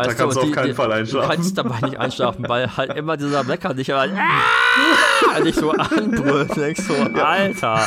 Weißt da kannst du, auf keinen die, Fall einschlafen. Du kannst dabei nicht einschlafen, weil halt immer dieser Wecker dich halt, dich so anbrüllt. Denkst so, Alter.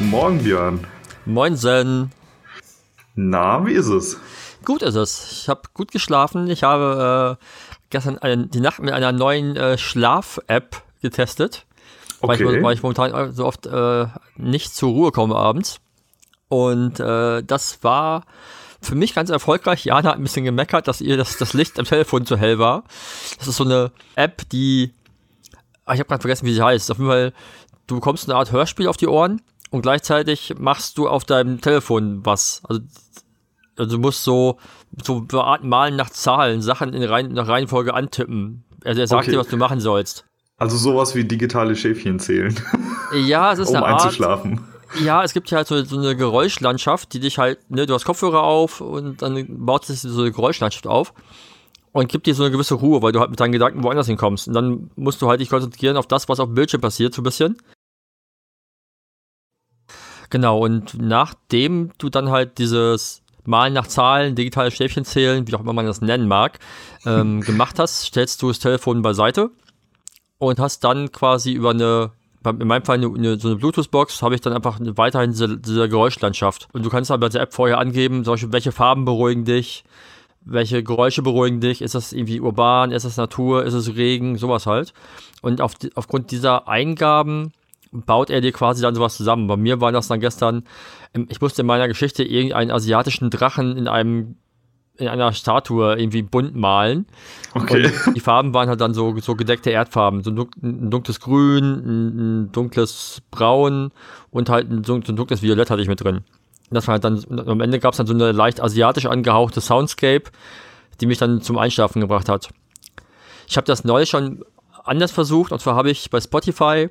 Morgen, Björn. Moinsen. Na, wie ist es? Gut ist es. Ich habe gut geschlafen. Ich habe äh, gestern eine, die Nacht mit einer neuen äh, Schlaf-App getestet. Okay. Weil, ich, weil ich momentan so oft äh, nicht zur Ruhe komme abends. Und äh, das war für mich ganz erfolgreich. Jana hat ein bisschen gemeckert, dass ihr das, das Licht am Telefon zu hell war. Das ist so eine App, die. Ah, ich habe gerade vergessen, wie sie heißt. Auf jeden Fall, du bekommst eine Art Hörspiel auf die Ohren und gleichzeitig machst du auf deinem Telefon was. Also, also du musst so, so malen nach Zahlen, Sachen in Reihen, nach Reihenfolge antippen. Also er sagt okay. dir, was du machen sollst. Also sowas wie digitale Schäfchen zählen. Ja, es ist um eine Art, einzuschlafen. Ja, es gibt ja halt so, so, eine Geräuschlandschaft, die dich halt, ne, du hast Kopfhörer auf und dann baut sich so eine Geräuschlandschaft auf und gibt dir so eine gewisse Ruhe, weil du halt mit deinen Gedanken woanders hinkommst. Und dann musst du halt dich konzentrieren auf das, was auf dem Bildschirm passiert, so ein bisschen. Genau, und nachdem du dann halt dieses Malen nach Zahlen, digitale Stäbchen zählen, wie auch immer man das nennen mag, ähm, gemacht hast, stellst du das Telefon beiseite und hast dann quasi über eine, in meinem Fall eine, eine, so eine Bluetooth-Box, habe ich dann einfach weiterhin diese, diese Geräuschlandschaft. Und du kannst halt bei der App vorher angeben, solche, welche Farben beruhigen dich, welche Geräusche beruhigen dich, ist das irgendwie urban, ist das Natur, ist es Regen, sowas halt. Und auf, aufgrund dieser Eingaben baut er dir quasi dann sowas zusammen. Bei mir war das dann gestern, ich musste in meiner Geschichte irgendeinen asiatischen Drachen in einem in einer Statue irgendwie bunt malen. Okay. Und die Farben waren halt dann so, so gedeckte Erdfarben. So ein dunkles Grün, ein dunkles Braun und halt ein, so ein dunkles Violett hatte ich mit drin. Das war halt dann, am Ende gab es dann so eine leicht asiatisch angehauchte Soundscape, die mich dann zum Einschlafen gebracht hat. Ich habe das neulich schon anders versucht, und zwar habe ich bei Spotify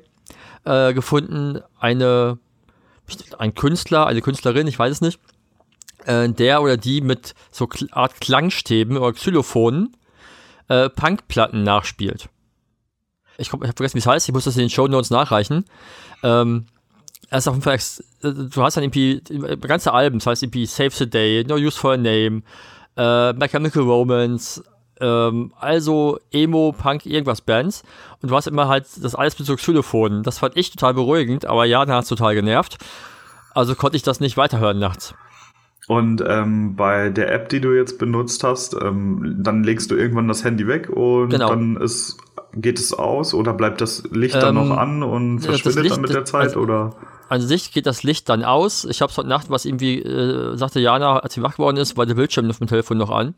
äh, gefunden, eine, ein Künstler, eine Künstlerin, ich weiß es nicht, äh, der oder die mit so Art Klangstäben oder Xylophonen äh, Punkplatten nachspielt. Ich, ich habe vergessen, wie es heißt, ich muss das in den Show Notes nachreichen. Ähm, er ist auf jeden Fall, äh, du hast dann irgendwie ganze Alben, das heißt irgendwie Save the Day, No Use for a Name, äh, Mechanical Romance, ähm, also Emo, Punk, irgendwas Bands. Und du hast immer halt das alles mit so Xylophonen. Das fand ich total beruhigend, aber Jana hat es total genervt. Also konnte ich das nicht weiterhören nachts. Und ähm, bei der App, die du jetzt benutzt hast, ähm, dann legst du irgendwann das Handy weg und genau. dann ist, geht es aus oder bleibt das Licht dann noch ähm, an und verschwindet Licht, dann mit der Zeit also, oder? An sich geht das Licht dann aus. Ich habe es heute Nacht, was irgendwie äh, sagte Jana, als sie wach geworden ist, war der Bildschirm auf dem Telefon noch an.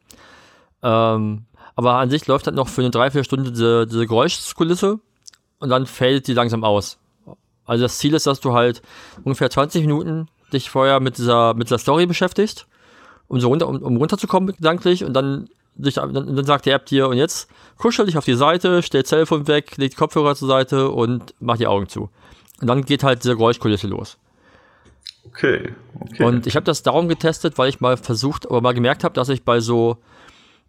Ähm, aber an sich läuft halt noch für eine Dreiviertelstunde diese, diese Geräuschkulisse und dann fällt die langsam aus. Also das Ziel ist, dass du halt ungefähr 20 Minuten dich vorher mit dieser, mit dieser Story beschäftigst, um so runter, um, um runterzukommen gedanklich und dann, dich, dann, dann sagt die App dir, und jetzt kuschel dich auf die Seite, stell das Telefon weg, leg die Kopfhörer zur Seite und mach die Augen zu. Und dann geht halt diese Geräuschkulisse los. Okay, okay. Und ich habe das darum getestet, weil ich mal versucht, aber mal gemerkt habe, dass ich bei so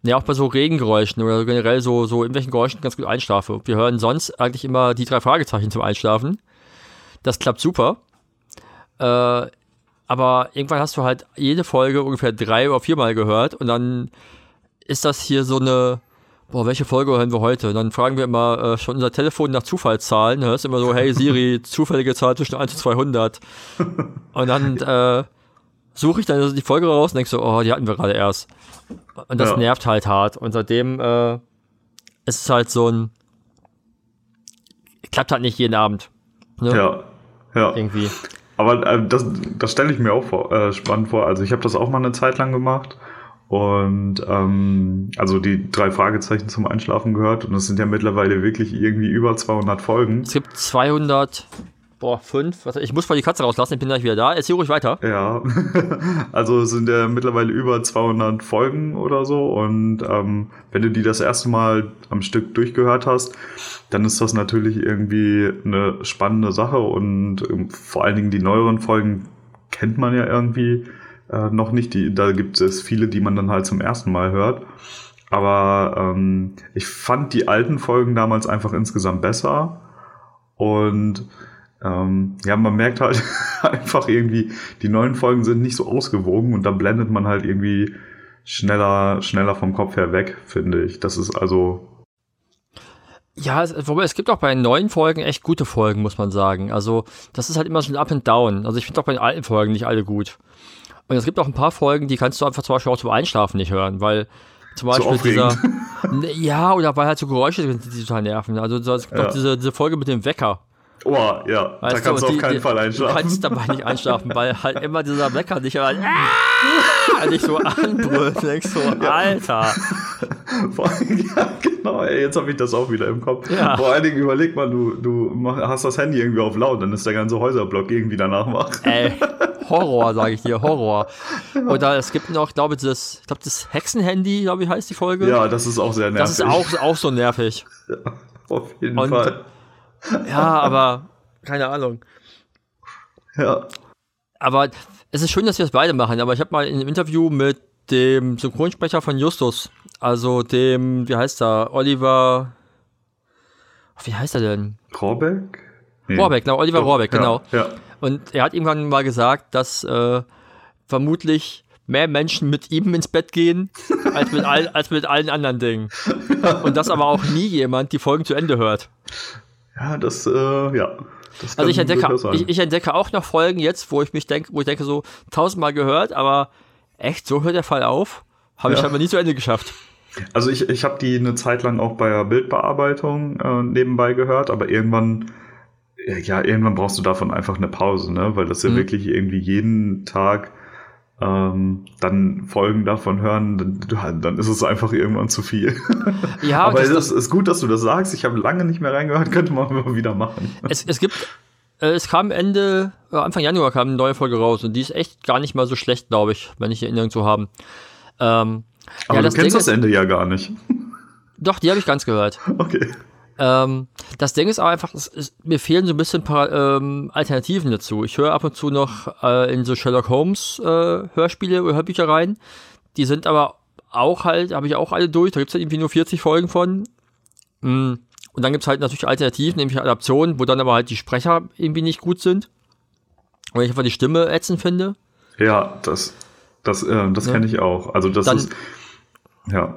ja, auch bei so Regengeräuschen oder generell so, so irgendwelchen Geräuschen ganz gut einschlafe. Wir hören sonst eigentlich immer die drei Fragezeichen zum Einschlafen. Das klappt super. Äh, aber irgendwann hast du halt jede Folge ungefähr drei oder viermal gehört und dann ist das hier so eine, boah, welche Folge hören wir heute? Und dann fragen wir immer äh, schon unser Telefon nach Zufallszahlen. Hörst immer so, hey Siri, zufällige Zahl zwischen 1 und 200. Und dann äh, suche ich dann die Folge raus und denke so, oh, die hatten wir gerade erst. Und das ja. nervt halt hart. Und seitdem äh, ist es halt so ein. Klappt halt nicht jeden Abend. Ne? Ja, ja. Irgendwie. Aber äh, das, das stelle ich mir auch vor, äh, spannend vor. Also ich habe das auch mal eine Zeit lang gemacht. Und ähm, also die drei Fragezeichen zum Einschlafen gehört und es sind ja mittlerweile wirklich irgendwie über 200 Folgen. Es gibt 200 Boah, fünf. Ich muss mal die Katze rauslassen, ich bin gleich wieder da. Erzähl ruhig weiter. Ja, also sind ja mittlerweile über 200 Folgen oder so. Und ähm, wenn du die das erste Mal am Stück durchgehört hast, dann ist das natürlich irgendwie eine spannende Sache. Und ähm, vor allen Dingen die neueren Folgen kennt man ja irgendwie äh, noch nicht. Die, da gibt es viele, die man dann halt zum ersten Mal hört. Aber ähm, ich fand die alten Folgen damals einfach insgesamt besser. Und ähm, ja, man merkt halt einfach irgendwie, die neuen Folgen sind nicht so ausgewogen und da blendet man halt irgendwie schneller, schneller vom Kopf her weg, finde ich. Das ist also. Ja, wobei es gibt auch bei neuen Folgen echt gute Folgen, muss man sagen. Also, das ist halt immer so ein Up and Down. Also, ich finde auch bei den alten Folgen nicht alle gut. Und es gibt auch ein paar Folgen, die kannst du einfach zum Beispiel auch zum Einschlafen nicht hören, weil zum Beispiel so dieser. Ja, oder weil halt so Geräusche sind, die total nerven. Also, es gibt ja. auch diese, diese Folge mit dem Wecker. Oh, ja, weißt da kannst du, auf keinen die, Fall einschlafen. Du kannst dabei nicht einschlafen, weil halt immer dieser Wecker dich ah, dich so anbrüllt. Denkst so. Alter. Vor allem, ja, genau, ey, jetzt habe ich das auch wieder im Kopf. Ja. Vor allen Dingen überleg mal, du, du hast das Handy irgendwie auf laut, dann ist der ganze Häuserblock irgendwie danach wach. Ey, Horror, sage ich dir, Horror. Oder es gibt noch, glaube ich, das, ich glaube, das Hexenhandy, glaube ich, heißt die Folge. Ja, das ist auch sehr nervig. Das ist auch, auch so nervig. Ja, auf jeden Und Fall ja, aber keine Ahnung. Ja. Aber es ist schön, dass wir das beide machen, aber ich habe mal in einem Interview mit dem Synchronsprecher von Justus, also dem, wie heißt er, Oliver, wie heißt er denn? Rohrbeck? Nee. Rohrbeck, genau, Oliver oh, Rohrbeck, genau. Ja, ja. Und er hat irgendwann mal gesagt, dass äh, vermutlich mehr Menschen mit ihm ins Bett gehen, als mit, all, als mit allen anderen Dingen. Und dass aber auch nie jemand die Folgen zu Ende hört. Ja, das, äh, ja. Das also ich entdecke, ich, ich, entdecke auch noch Folgen jetzt, wo ich mich denke, wo ich denke, so tausendmal gehört, aber echt, so hört der Fall auf. Habe ja. ich aber nie zu Ende geschafft. Also ich, ich habe die eine Zeit lang auch bei der Bildbearbeitung äh, nebenbei gehört, aber irgendwann, ja, irgendwann brauchst du davon einfach eine Pause, ne? Weil das ja mhm. wirklich irgendwie jeden Tag ähm, dann Folgen davon hören, dann, dann, ist es einfach irgendwann zu viel. Ja, aber es ist, ist, gut, dass du das sagst. Ich habe lange nicht mehr reingehört, könnte man mal wieder machen. Es, es gibt, äh, es kam Ende, äh, Anfang Januar kam eine neue Folge raus und die ist echt gar nicht mal so schlecht, glaube ich, wenn ich Erinnerung zu haben. Ähm, aber ja, du kennst Ding das Ende ja gar nicht. Doch, die habe ich ganz gehört. Okay. Ähm, das Ding ist aber einfach, es, es, mir fehlen so ein bisschen paar ähm, Alternativen dazu. Ich höre ab und zu noch äh, in so Sherlock Holmes äh, Hörspiele oder Hörbücher rein. Die sind aber auch halt, habe ich auch alle durch. Da gibt es halt irgendwie nur 40 Folgen von. Mm. Und dann gibt es halt natürlich Alternativen, nämlich Adaptionen, wo dann aber halt die Sprecher irgendwie nicht gut sind. Oder ich einfach die Stimme ätzend finde. Ja, das, das, äh, das ja. kenne ich auch. Also das dann, ist. Ja.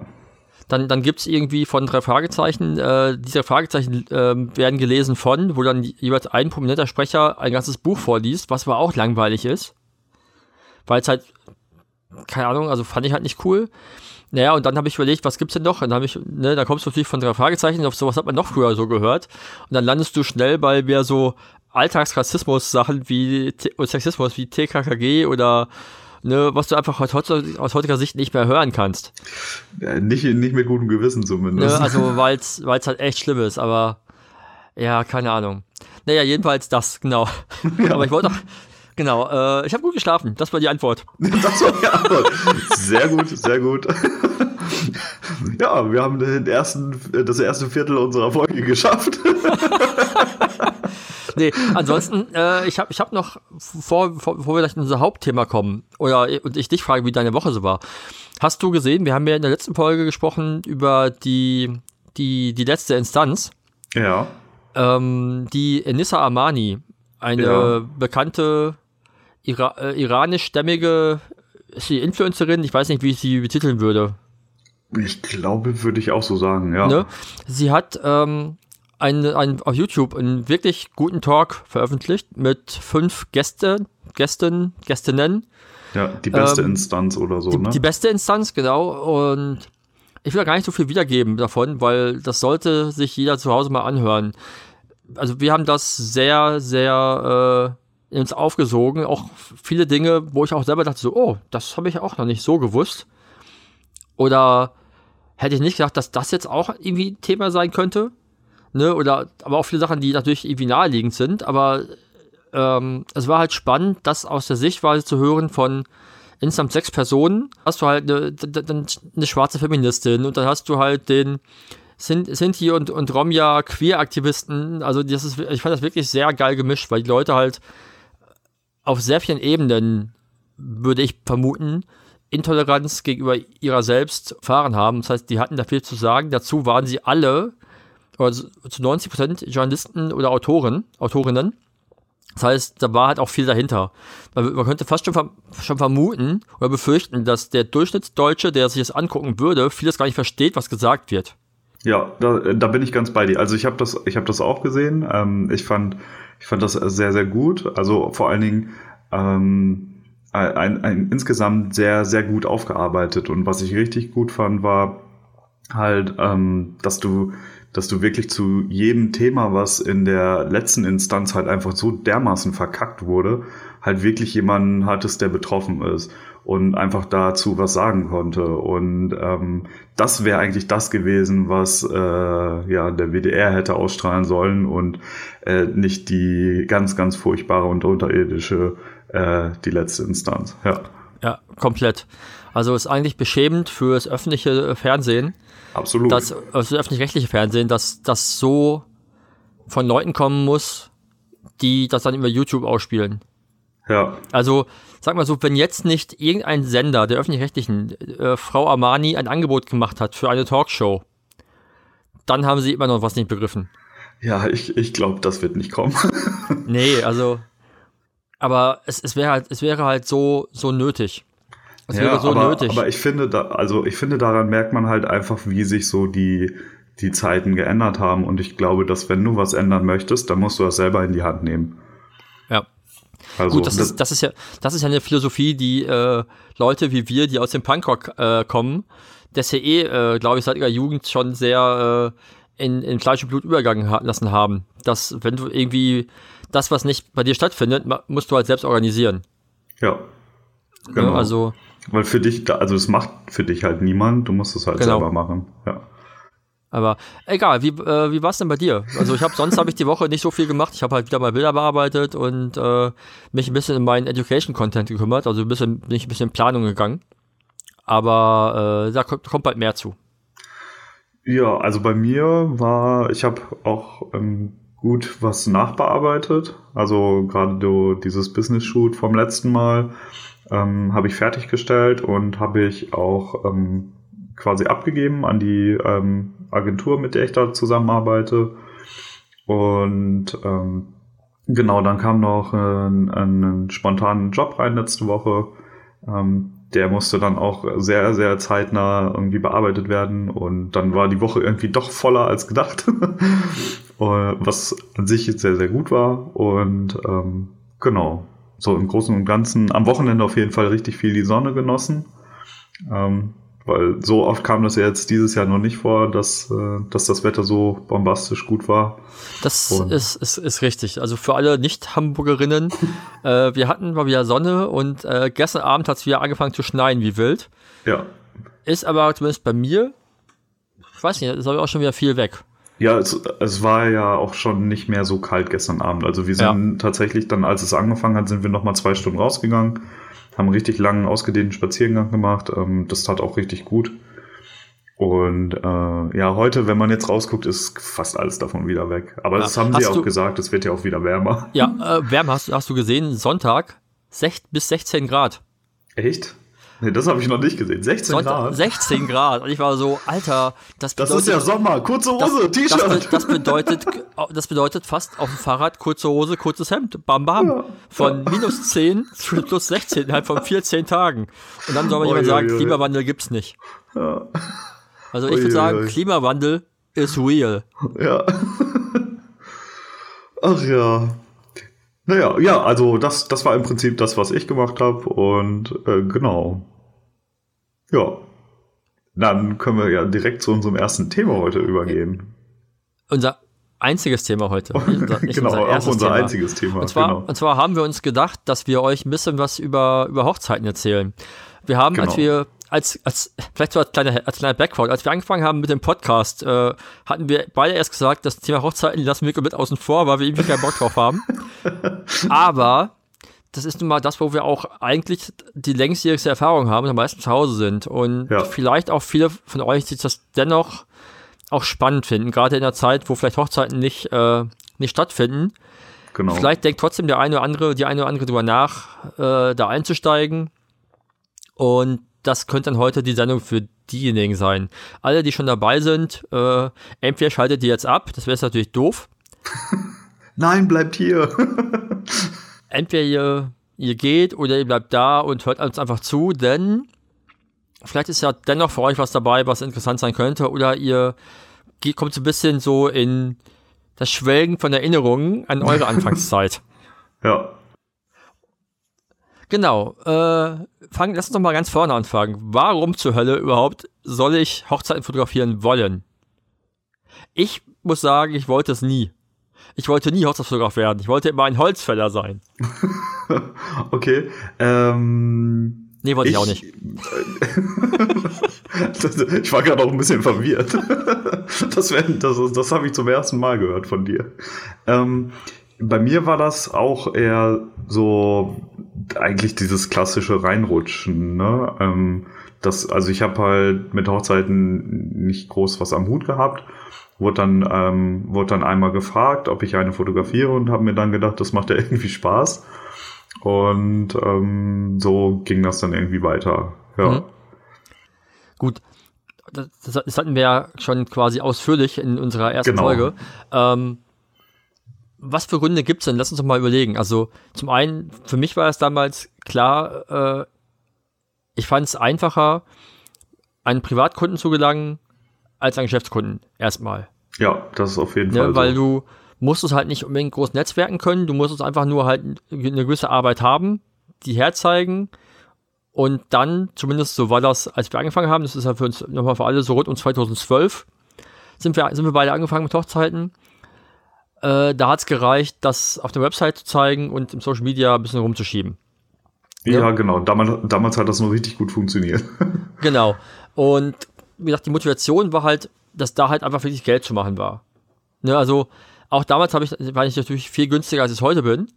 Dann, dann gibt es irgendwie von drei Fragezeichen, äh, diese Fragezeichen äh, werden gelesen von, wo dann jeweils ein prominenter Sprecher ein ganzes Buch vorliest, was aber auch langweilig ist. Weil es halt, keine Ahnung, also fand ich halt nicht cool. Naja, und dann habe ich überlegt, was gibt's denn noch? Und dann habe ich, ne, da kommst du natürlich von drei Fragezeichen, auf sowas hat man noch früher so gehört. Und dann landest du schnell bei mehr so Alltagsrassismus-Sachen wie Sexismus wie TKKG oder ne, was du einfach aus heutiger Sicht nicht mehr hören kannst. Nicht, nicht mit gutem Gewissen zumindest. Ne, also, weil es halt echt schlimm ist, aber ja, keine Ahnung. Naja, jedenfalls das, genau. Ja. Aber ich wollte noch, genau, äh, ich habe gut geschlafen, das war die Antwort. Das war die Antwort. Sehr gut, sehr gut. Ja, wir haben den ersten, das erste Viertel unserer Folge geschafft. nee, ansonsten, äh, ich habe ich hab noch, vor, vor, bevor wir gleich in unser Hauptthema kommen, oder und ich dich frage, wie deine Woche so war. Hast du gesehen, wir haben ja in der letzten Folge gesprochen über die, die, die letzte Instanz. Ja. Ähm, die Enissa Armani, eine ja. bekannte Ira äh, iranischstämmige Influencerin, ich weiß nicht, wie ich sie betiteln würde. Ich glaube, würde ich auch so sagen, ja. Ne? Sie hat ähm, ein, ein, auf YouTube einen wirklich guten Talk veröffentlicht mit fünf Gäste, Gästen, Gästinnen. Ja, die beste ähm, Instanz oder so, die, ne? Die beste Instanz, genau. Und ich will gar nicht so viel wiedergeben davon, weil das sollte sich jeder zu Hause mal anhören. Also wir haben das sehr, sehr äh, ins aufgesogen. Auch viele Dinge, wo ich auch selber dachte so, oh, das habe ich auch noch nicht so gewusst. Oder hätte ich nicht gedacht, dass das jetzt auch irgendwie Thema sein könnte. Ne? Oder aber auch viele Sachen, die natürlich irgendwie naheliegend sind. Aber ähm, es war halt spannend, das aus der Sichtweise zu hören von insgesamt sechs Personen. Hast du halt eine, eine schwarze Feministin und dann hast du halt den Sinti und, und Romja Queer-Aktivisten. Also das ist, ich fand das wirklich sehr geil gemischt, weil die Leute halt auf sehr vielen Ebenen, würde ich vermuten, Intoleranz gegenüber ihrer selbst erfahren haben. Das heißt, die hatten da viel zu sagen. Dazu waren sie alle, also zu 90 Prozent Journalisten oder Autoren, Autorinnen. Das heißt, da war halt auch viel dahinter. Man, könnte fast schon, schon vermuten oder befürchten, dass der Durchschnittsdeutsche, der sich das angucken würde, vieles gar nicht versteht, was gesagt wird. Ja, da, da bin ich ganz bei dir. Also ich habe das, ich das auch gesehen. Ähm, ich fand, ich fand das sehr, sehr gut. Also vor allen Dingen ähm, ein, ein, insgesamt sehr, sehr gut aufgearbeitet. Und was ich richtig gut fand, war halt, ähm, dass du, dass du wirklich zu jedem Thema, was in der letzten Instanz halt einfach so dermaßen verkackt wurde, halt wirklich jemanden hattest, der betroffen ist und einfach dazu was sagen konnte. Und ähm, das wäre eigentlich das gewesen, was äh, ja der WDR hätte ausstrahlen sollen und äh, nicht die ganz, ganz furchtbare und unterirdische äh, die letzte Instanz. Ja. Ja, komplett. Also ist eigentlich beschämend für das öffentliche Fernsehen. Absolut. Dass, also das öffentlich-rechtliche Fernsehen, dass das so von Leuten kommen muss, die das dann über YouTube ausspielen. Ja. Also, sag mal so, wenn jetzt nicht irgendein Sender der öffentlich-rechtlichen äh, Frau Armani ein Angebot gemacht hat für eine Talkshow, dann haben sie immer noch was nicht begriffen. Ja, ich, ich glaube, das wird nicht kommen. nee, also, aber es, es wäre halt, es wäre halt so, so nötig. Es ja, wäre so aber, nötig. Aber ich finde, da, also ich finde, daran merkt man halt einfach, wie sich so die, die Zeiten geändert haben. Und ich glaube, dass wenn du was ändern möchtest, dann musst du das selber in die Hand nehmen. Ja. Also, Gut, das, das, ist, das ist ja, das ist ja eine Philosophie, die äh, Leute wie wir, die aus dem Punkrock äh, kommen, das ja eh, äh, glaube ich, seit ihrer Jugend schon sehr äh, in, in Fleisch und Blut übergangen ha lassen haben. Dass, wenn du irgendwie das, was nicht bei dir stattfindet, musst du halt selbst organisieren. Ja. Genau. Ja, also. Weil für dich, also es macht für dich halt niemand, du musst es halt genau. selber machen. Ja. Aber egal, wie, äh, wie war es denn bei dir? Also ich habe sonst habe ich die Woche nicht so viel gemacht. Ich habe halt wieder mal Bilder bearbeitet und äh, mich ein bisschen in meinen Education-Content gekümmert. Also ein bisschen, bin ich ein bisschen in Planung gegangen. Aber äh, da kommt, kommt bald mehr zu. Ja, also bei mir war, ich habe auch ähm, gut was nachbearbeitet. Also gerade dieses Business-Shoot vom letzten Mal ähm, habe ich fertiggestellt und habe ich auch ähm, quasi abgegeben an die ähm, Agentur, mit der ich da zusammenarbeite. Und ähm, genau, dann kam noch ein, ein spontanen Job rein letzte Woche. Ähm, der musste dann auch sehr, sehr zeitnah irgendwie bearbeitet werden. Und dann war die Woche irgendwie doch voller als gedacht. was an sich sehr, sehr gut war. Und ähm, genau, so im Großen und Ganzen am Wochenende auf jeden Fall richtig viel die Sonne genossen. Ähm, weil so oft kam das ja jetzt dieses Jahr noch nicht vor, dass, äh, dass das Wetter so bombastisch gut war. Das ist, ist, ist richtig. Also für alle Nicht-Hamburgerinnen, äh, wir hatten mal wieder Sonne und äh, gestern Abend hat es wieder angefangen zu schneien wie wild. Ja. Ist aber zumindest bei mir, ich weiß nicht, ist aber auch schon wieder viel weg. Ja, es, es war ja auch schon nicht mehr so kalt gestern Abend. Also wir sind ja. tatsächlich dann, als es angefangen hat, sind wir nochmal zwei Stunden rausgegangen, haben einen richtig langen, ausgedehnten Spaziergang gemacht. Ähm, das tat auch richtig gut. Und äh, ja, heute, wenn man jetzt rausguckt, ist fast alles davon wieder weg. Aber ja. das haben hast sie auch gesagt, es wird ja auch wieder wärmer. Ja, äh, wärmer hast, hast du gesehen, Sonntag 6 bis 16 Grad. Echt? Nee, das habe ich noch nicht gesehen. 16 Sonntag, Grad. 16 Grad. Und ich war so, Alter, das bedeutet. Das ist ja Sommer, kurze Hose, T-Shirt. Das, das, bedeutet, das bedeutet fast auf dem Fahrrad kurze Hose, kurzes Hemd. Bam, bam. Ja, von minus 10 zu plus 16 innerhalb von 14 Tagen. Und dann soll man jemand sagen, Klimawandel gibt's nicht. Ja. Also ich würde sagen, Klimawandel ist real. Ja. Ach ja. Naja, ja, also das, das war im Prinzip das, was ich gemacht habe und äh, genau. Ja. Dann können wir ja direkt zu unserem ersten Thema heute übergehen. Unser einziges Thema heute. Unser, genau, unser auch unser Thema. einziges Thema. Und zwar, genau. und zwar haben wir uns gedacht, dass wir euch ein bisschen was über, über Hochzeiten erzählen. Wir haben, genau. als wir als, als, vielleicht so als kleiner, als kleiner Background, als wir angefangen haben mit dem Podcast, äh, hatten wir beide erst gesagt, das Thema Hochzeiten lassen wir komplett außen vor, weil wir irgendwie keinen Bock drauf haben. Aber das ist nun mal das, wo wir auch eigentlich die längstjährigste Erfahrung haben und am meisten zu Hause sind. Und ja. vielleicht auch viele von euch, die das dennoch auch spannend finden, gerade in der Zeit, wo vielleicht Hochzeiten nicht, äh, nicht stattfinden. Genau. Vielleicht denkt trotzdem der eine oder andere, die eine oder andere drüber nach, äh, da einzusteigen. Und das könnte dann heute die Sendung für diejenigen sein. Alle, die schon dabei sind, äh, entweder schaltet ihr jetzt ab, das wäre natürlich doof. Nein, bleibt hier. entweder ihr, ihr geht oder ihr bleibt da und hört uns einfach zu, denn vielleicht ist ja dennoch für euch was dabei, was interessant sein könnte, oder ihr geht, kommt so ein bisschen so in das Schwelgen von Erinnerungen an eure Anfangszeit. ja. Genau. Äh, fang, lass uns doch mal ganz vorne anfangen. Warum zur Hölle überhaupt soll ich Hochzeiten fotografieren wollen? Ich muss sagen, ich wollte es nie. Ich wollte nie Hochzeitsfotograf werden. Ich wollte immer ein Holzfäller sein. okay. Ähm, nee, wollte ich, ich auch nicht. ich war gerade auch ein bisschen verwirrt. das das, das habe ich zum ersten Mal gehört von dir. Ähm, bei mir war das auch eher so eigentlich dieses klassische Reinrutschen. Ne? Ähm, das, also ich habe halt mit Hochzeiten nicht groß was am Hut gehabt wurde dann, ähm, wurde dann einmal gefragt, ob ich eine fotografiere und habe mir dann gedacht, das macht ja irgendwie Spaß. Und ähm, so ging das dann irgendwie weiter. Ja. Mhm. Gut. Das, das, hatten wir ja schon quasi ausführlich in unserer ersten genau. Folge. Ähm, was für Gründe gibt es denn? Lass uns doch mal überlegen. Also zum einen, für mich war es damals klar, äh, ich fand es einfacher, einen Privatkunden zu gelangen, als an Geschäftskunden erstmal. Ja, das ist auf jeden ne, Fall. Weil so. du musst es halt nicht unbedingt groß netzwerken können, du musst es einfach nur halt eine gewisse Arbeit haben, die herzeigen und dann, zumindest so war das, als wir angefangen haben, das ist ja für uns nochmal für alle so rund um 2012, sind wir, sind wir beide angefangen mit Hochzeiten. Äh, da hat es gereicht, das auf der Website zu zeigen und im Social Media ein bisschen rumzuschieben. Ja, ja, genau. Damals, damals hat das noch richtig gut funktioniert. genau. Und wie gesagt, die Motivation war halt, dass da halt einfach wirklich Geld zu machen war. Ne, also auch damals ich, war ich natürlich viel günstiger, als ich heute bin.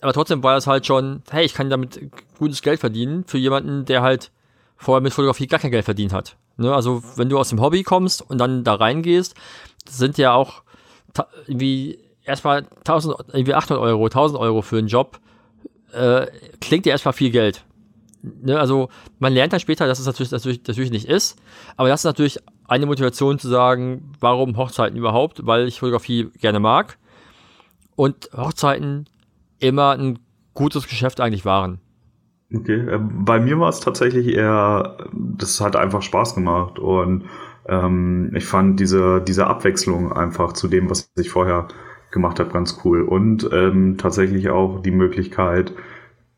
Aber trotzdem war es halt schon, hey, ich kann damit gutes Geld verdienen für jemanden, der halt vorher mit Fotografie gar kein Geld verdient hat. Ne, also wenn du aus dem Hobby kommst und dann da reingehst, sind ja auch irgendwie erstmal 1000, irgendwie 800 Euro, 1000 Euro für einen Job, äh, klingt ja erstmal viel Geld. Ne, also man lernt dann später, dass es natürlich, natürlich, natürlich nicht ist, aber das ist natürlich eine Motivation zu sagen, warum Hochzeiten überhaupt, weil ich Fotografie gerne mag. Und Hochzeiten immer ein gutes Geschäft eigentlich waren. Okay, äh, bei mir war es tatsächlich eher, das hat einfach Spaß gemacht. Und ähm, ich fand diese, diese Abwechslung einfach zu dem, was ich vorher gemacht habe, ganz cool und ähm, tatsächlich auch die Möglichkeit,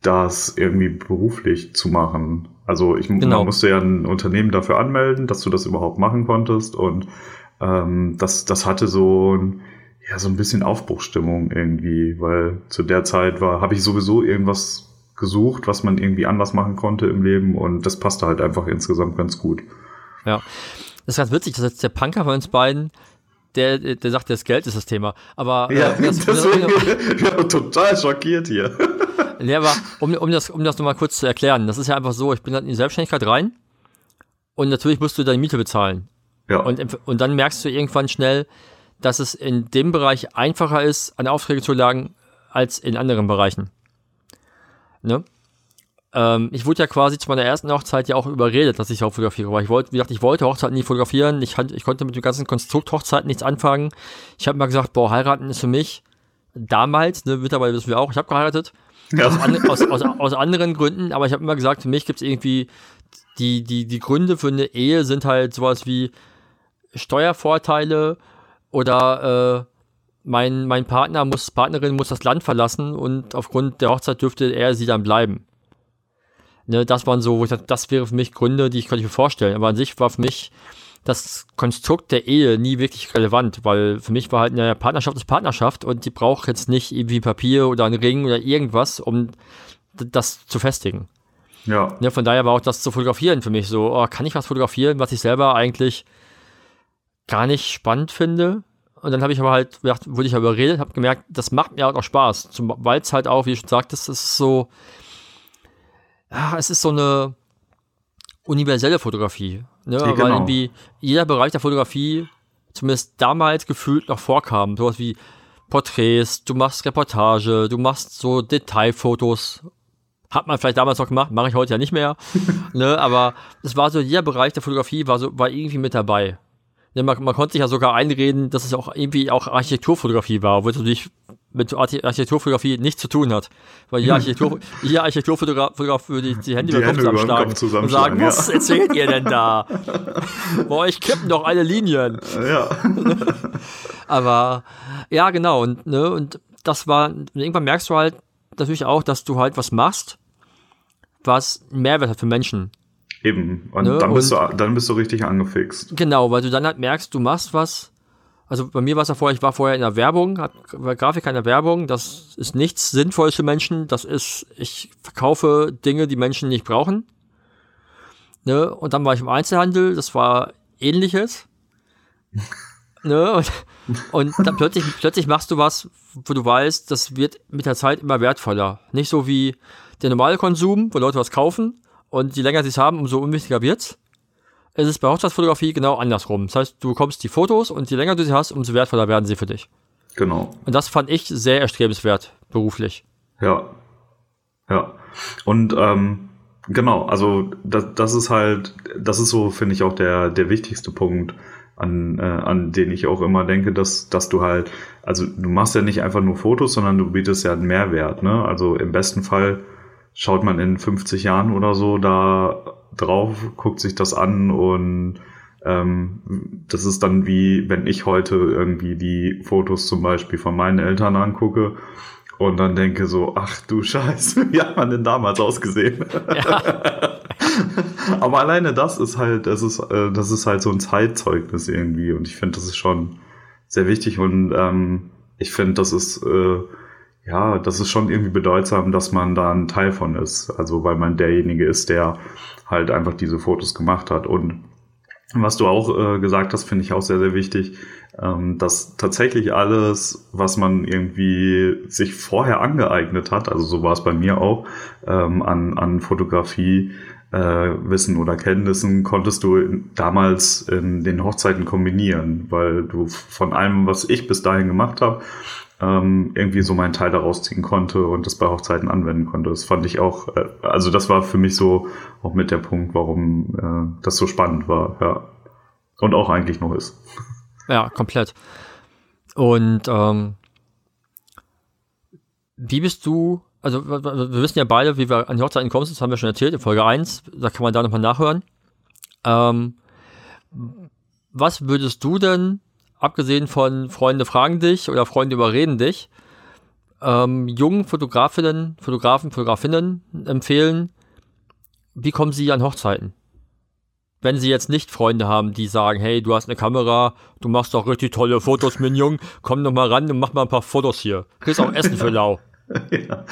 das irgendwie beruflich zu machen. Also ich genau. man musste ja ein Unternehmen dafür anmelden, dass du das überhaupt machen konntest und ähm, das, das hatte so ein, ja, so ein bisschen Aufbruchstimmung irgendwie, weil zu der Zeit war, habe ich sowieso irgendwas gesucht, was man irgendwie anders machen konnte im Leben und das passte halt einfach insgesamt ganz gut. Ja, das ist ganz witzig, dass jetzt der Punker von uns beiden der, der sagt, das Geld ist das Thema. Aber ja, äh, das, deswegen, ich bin total schockiert hier. Ja, aber um, um das, um das nochmal kurz zu erklären, das ist ja einfach so, ich bin dann in die Selbstständigkeit rein und natürlich musst du deine Miete bezahlen. Ja. Und, und dann merkst du irgendwann schnell, dass es in dem Bereich einfacher ist, an Aufträge zu lagen, als in anderen Bereichen. Ne? Ähm, ich wurde ja quasi zu meiner ersten Hochzeit ja auch überredet, dass ich auch fotografiere. Weil ich wollte, wie gesagt, ich wollte Hochzeiten nie fotografieren. Ich, ich konnte mit dem ganzen Konstrukt Hochzeiten nichts anfangen. Ich habe mal gesagt, boah, heiraten ist für mich damals, ne, mittlerweile wissen wir auch, ich habe geheiratet. Ja. Aus, an, aus, aus, aus, anderen Gründen, aber ich habe immer gesagt, für mich gibt es irgendwie die, die, die Gründe für eine Ehe sind halt sowas wie Steuervorteile oder äh, mein, mein Partner muss, Partnerin muss das Land verlassen und aufgrund der Hochzeit dürfte er sie dann bleiben. Ne, das waren so, wo ich dachte, das wäre für mich Gründe, die ich könnte mir vorstellen. Aber an sich war für mich das Konstrukt der Ehe nie wirklich relevant, weil für mich war halt eine Partnerschaft ist Partnerschaft und die braucht jetzt nicht irgendwie Papier oder einen Ring oder irgendwas, um das zu festigen. Ja. ja. Von daher war auch das zu fotografieren für mich so, oh, kann ich was fotografieren, was ich selber eigentlich gar nicht spannend finde? Und dann habe ich aber halt, wurde ich aber überredet, habe gemerkt, das macht mir halt auch Spaß. Weil es halt auch, wie ich schon sagte, es ist so, ja, es ist so eine universelle Fotografie. Ne? Ja, genau. Weil irgendwie jeder Bereich der Fotografie zumindest damals gefühlt noch vorkam. Sowas wie Porträts, du machst Reportage, du machst so Detailfotos. Hat man vielleicht damals noch gemacht, mache ich heute ja nicht mehr. ne? Aber es war so, jeder Bereich der Fotografie war so, war irgendwie mit dabei. Ja, man, man, konnte sich ja sogar einreden, dass es auch irgendwie auch Architekturfotografie war, obwohl es natürlich mit Architekturfotografie nichts zu tun hat. Weil jeder, Architektur, jeder Architekturfotograf würde die, Hände die über den Kopf zusammenschlagen und sagen, ja. was erzählt ihr denn da? Bei euch kippen doch alle Linien. Ja. Aber ja, genau. Und, ne, und das war, irgendwann merkst du halt natürlich auch, dass du halt was machst, was einen Mehrwert hat für Menschen. Eben. Und, ne? dann, bist und du, dann bist du richtig angefixt. Genau, weil du dann halt merkst, du machst was. Also bei mir war es ja vorher, ich war vorher in der Werbung, war Grafiker in der Werbung, das ist nichts Sinnvolles für Menschen, das ist, ich verkaufe Dinge, die Menschen nicht brauchen. Ne? Und dann war ich im Einzelhandel, das war ähnliches. ne? Und, und dann plötzlich, plötzlich machst du was, wo du weißt, das wird mit der Zeit immer wertvoller. Nicht so wie der normale Konsum, wo Leute was kaufen, und je länger sie es haben, umso unwichtiger wird's. Es ist bei Hochzeitsfotografie genau andersrum. Das heißt, du bekommst die Fotos und je länger du sie hast, umso wertvoller werden sie für dich. Genau. Und das fand ich sehr erstrebenswert, beruflich. Ja. Ja. Und ähm, genau, also das, das ist halt, das ist so, finde ich, auch der, der wichtigste Punkt, an, äh, an den ich auch immer denke, dass, dass du halt, also du machst ja nicht einfach nur Fotos, sondern du bietest ja einen Mehrwert, ne? Also im besten Fall schaut man in 50 Jahren oder so da drauf, guckt sich das an und ähm, das ist dann wie, wenn ich heute irgendwie die Fotos zum Beispiel von meinen Eltern angucke und dann denke so, ach du Scheiße, wie hat man denn damals ausgesehen? Ja. Aber alleine das ist halt, das ist, äh, das ist halt so ein Zeitzeugnis irgendwie und ich finde, das ist schon sehr wichtig und ähm, ich finde, das ist äh, ja, das ist schon irgendwie bedeutsam, dass man da ein Teil von ist. Also weil man derjenige ist, der halt einfach diese Fotos gemacht hat. Und was du auch äh, gesagt hast, finde ich auch sehr, sehr wichtig, ähm, dass tatsächlich alles, was man irgendwie sich vorher angeeignet hat, also so war es bei mir auch, ähm, an, an Fotografie, äh, Wissen oder Kenntnissen konntest du in, damals in den Hochzeiten kombinieren, weil du von allem, was ich bis dahin gemacht habe, ähm, irgendwie so meinen Teil daraus ziehen konnte und das bei Hochzeiten anwenden konnte. Das fand ich auch, äh, also das war für mich so auch mit der Punkt, warum äh, das so spannend war, ja. Und auch eigentlich noch ist. Ja, komplett. Und ähm, wie bist du, also wir wissen ja beide, wie wir an die Hochzeiten kommen, das haben wir schon erzählt in Folge 1, da kann man da nochmal nachhören. Ähm, was würdest du denn abgesehen von Freunde fragen dich oder Freunde überreden dich, ähm, jungen Fotografinnen, Fotografen, Fotografinnen empfehlen, wie kommen sie an Hochzeiten? Wenn sie jetzt nicht Freunde haben, die sagen, hey, du hast eine Kamera, du machst doch richtig tolle Fotos, mein Jung, komm noch mal ran und mach mal ein paar Fotos hier. Kriegst auch Essen für lau. ja.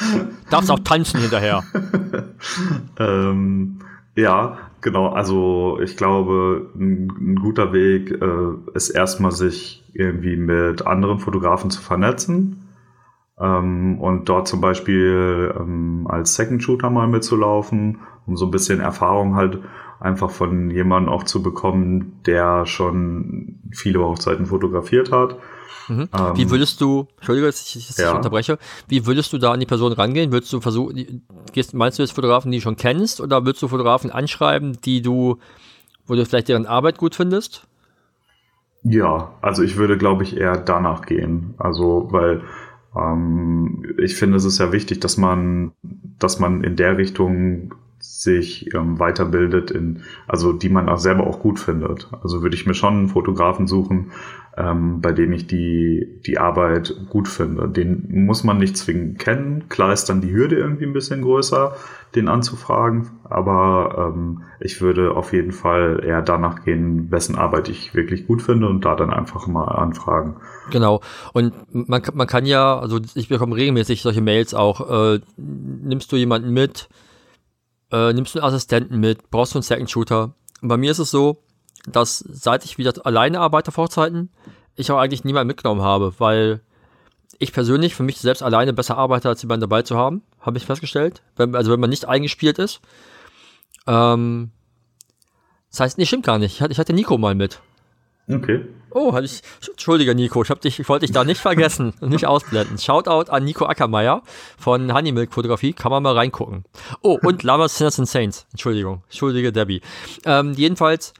Darfst auch tanzen hinterher. ähm, ja, genau. Also ich glaube, ein, ein guter Weg äh, ist erstmal sich irgendwie mit anderen Fotografen zu vernetzen ähm, und dort zum Beispiel ähm, als Second Shooter mal mitzulaufen, um so ein bisschen Erfahrung halt einfach von jemandem auch zu bekommen, der schon viele Hochzeiten fotografiert hat Mhm. Ähm, wie würdest du, Entschuldige, dass ich, dass ja. unterbreche, wie würdest du da an die Person rangehen? Würdest du versuchen, gehst, meinst du jetzt Fotografen, die du schon kennst, oder würdest du Fotografen anschreiben, die du, wo du vielleicht deren Arbeit gut findest? Ja, also ich würde, glaube ich, eher danach gehen. Also, weil ähm, ich finde, es ist ja wichtig, dass man, dass man in der Richtung sich ähm, weiterbildet, in, also die man auch selber auch gut findet. Also würde ich mir schon einen Fotografen suchen, ähm, bei dem ich die, die Arbeit gut finde. Den muss man nicht zwingend kennen. Klar ist dann die Hürde irgendwie ein bisschen größer, den anzufragen, aber ähm, ich würde auf jeden Fall eher danach gehen, wessen Arbeit ich wirklich gut finde und da dann einfach mal anfragen. Genau. Und man, man kann ja, also ich bekomme regelmäßig solche Mails auch, äh, nimmst du jemanden mit, äh, nimmst du einen Assistenten mit, brauchst du einen Second Shooter. Und bei mir ist es so, dass seit ich wieder alleine arbeite vor Zeiten, ich auch eigentlich niemanden mitgenommen habe, weil ich persönlich für mich selbst alleine besser arbeite, als jemanden dabei zu haben, habe ich festgestellt. Wenn, also wenn man nicht eingespielt ist. Ähm, das heißt, nee, stimmt gar nicht. Ich hatte, ich hatte Nico mal mit. Okay. Oh, hatte ich. Entschuldige, Nico, ich, hab dich, ich wollte dich da nicht vergessen und nicht ausblenden. Shoutout an Nico Ackermeier von Honeymilk Fotografie, kann man mal reingucken. Oh, und Lovers, Sinners and Saints. Entschuldigung, entschuldige Debbie. Ähm, jedenfalls,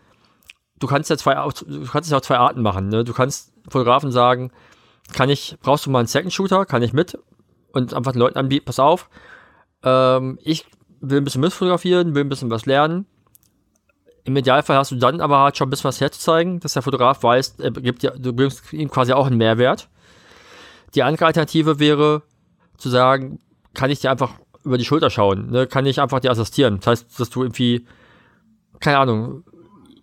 du kannst ja zwei, du kannst ja auch zwei Arten machen. Ne? Du kannst Fotografen sagen, kann ich, brauchst du mal einen Second Shooter, kann ich mit und einfach den Leuten anbieten, pass auf, ähm, ich will ein bisschen mitfotografieren, will ein bisschen was lernen im Idealfall hast du dann aber halt schon ein bisschen was herzuzeigen, dass der Fotograf weiß, er gibt ja, du bringst ihm quasi auch einen Mehrwert. Die andere Alternative wäre zu sagen, kann ich dir einfach über die Schulter schauen, ne? kann ich einfach dir assistieren. Das heißt, dass du irgendwie, keine Ahnung,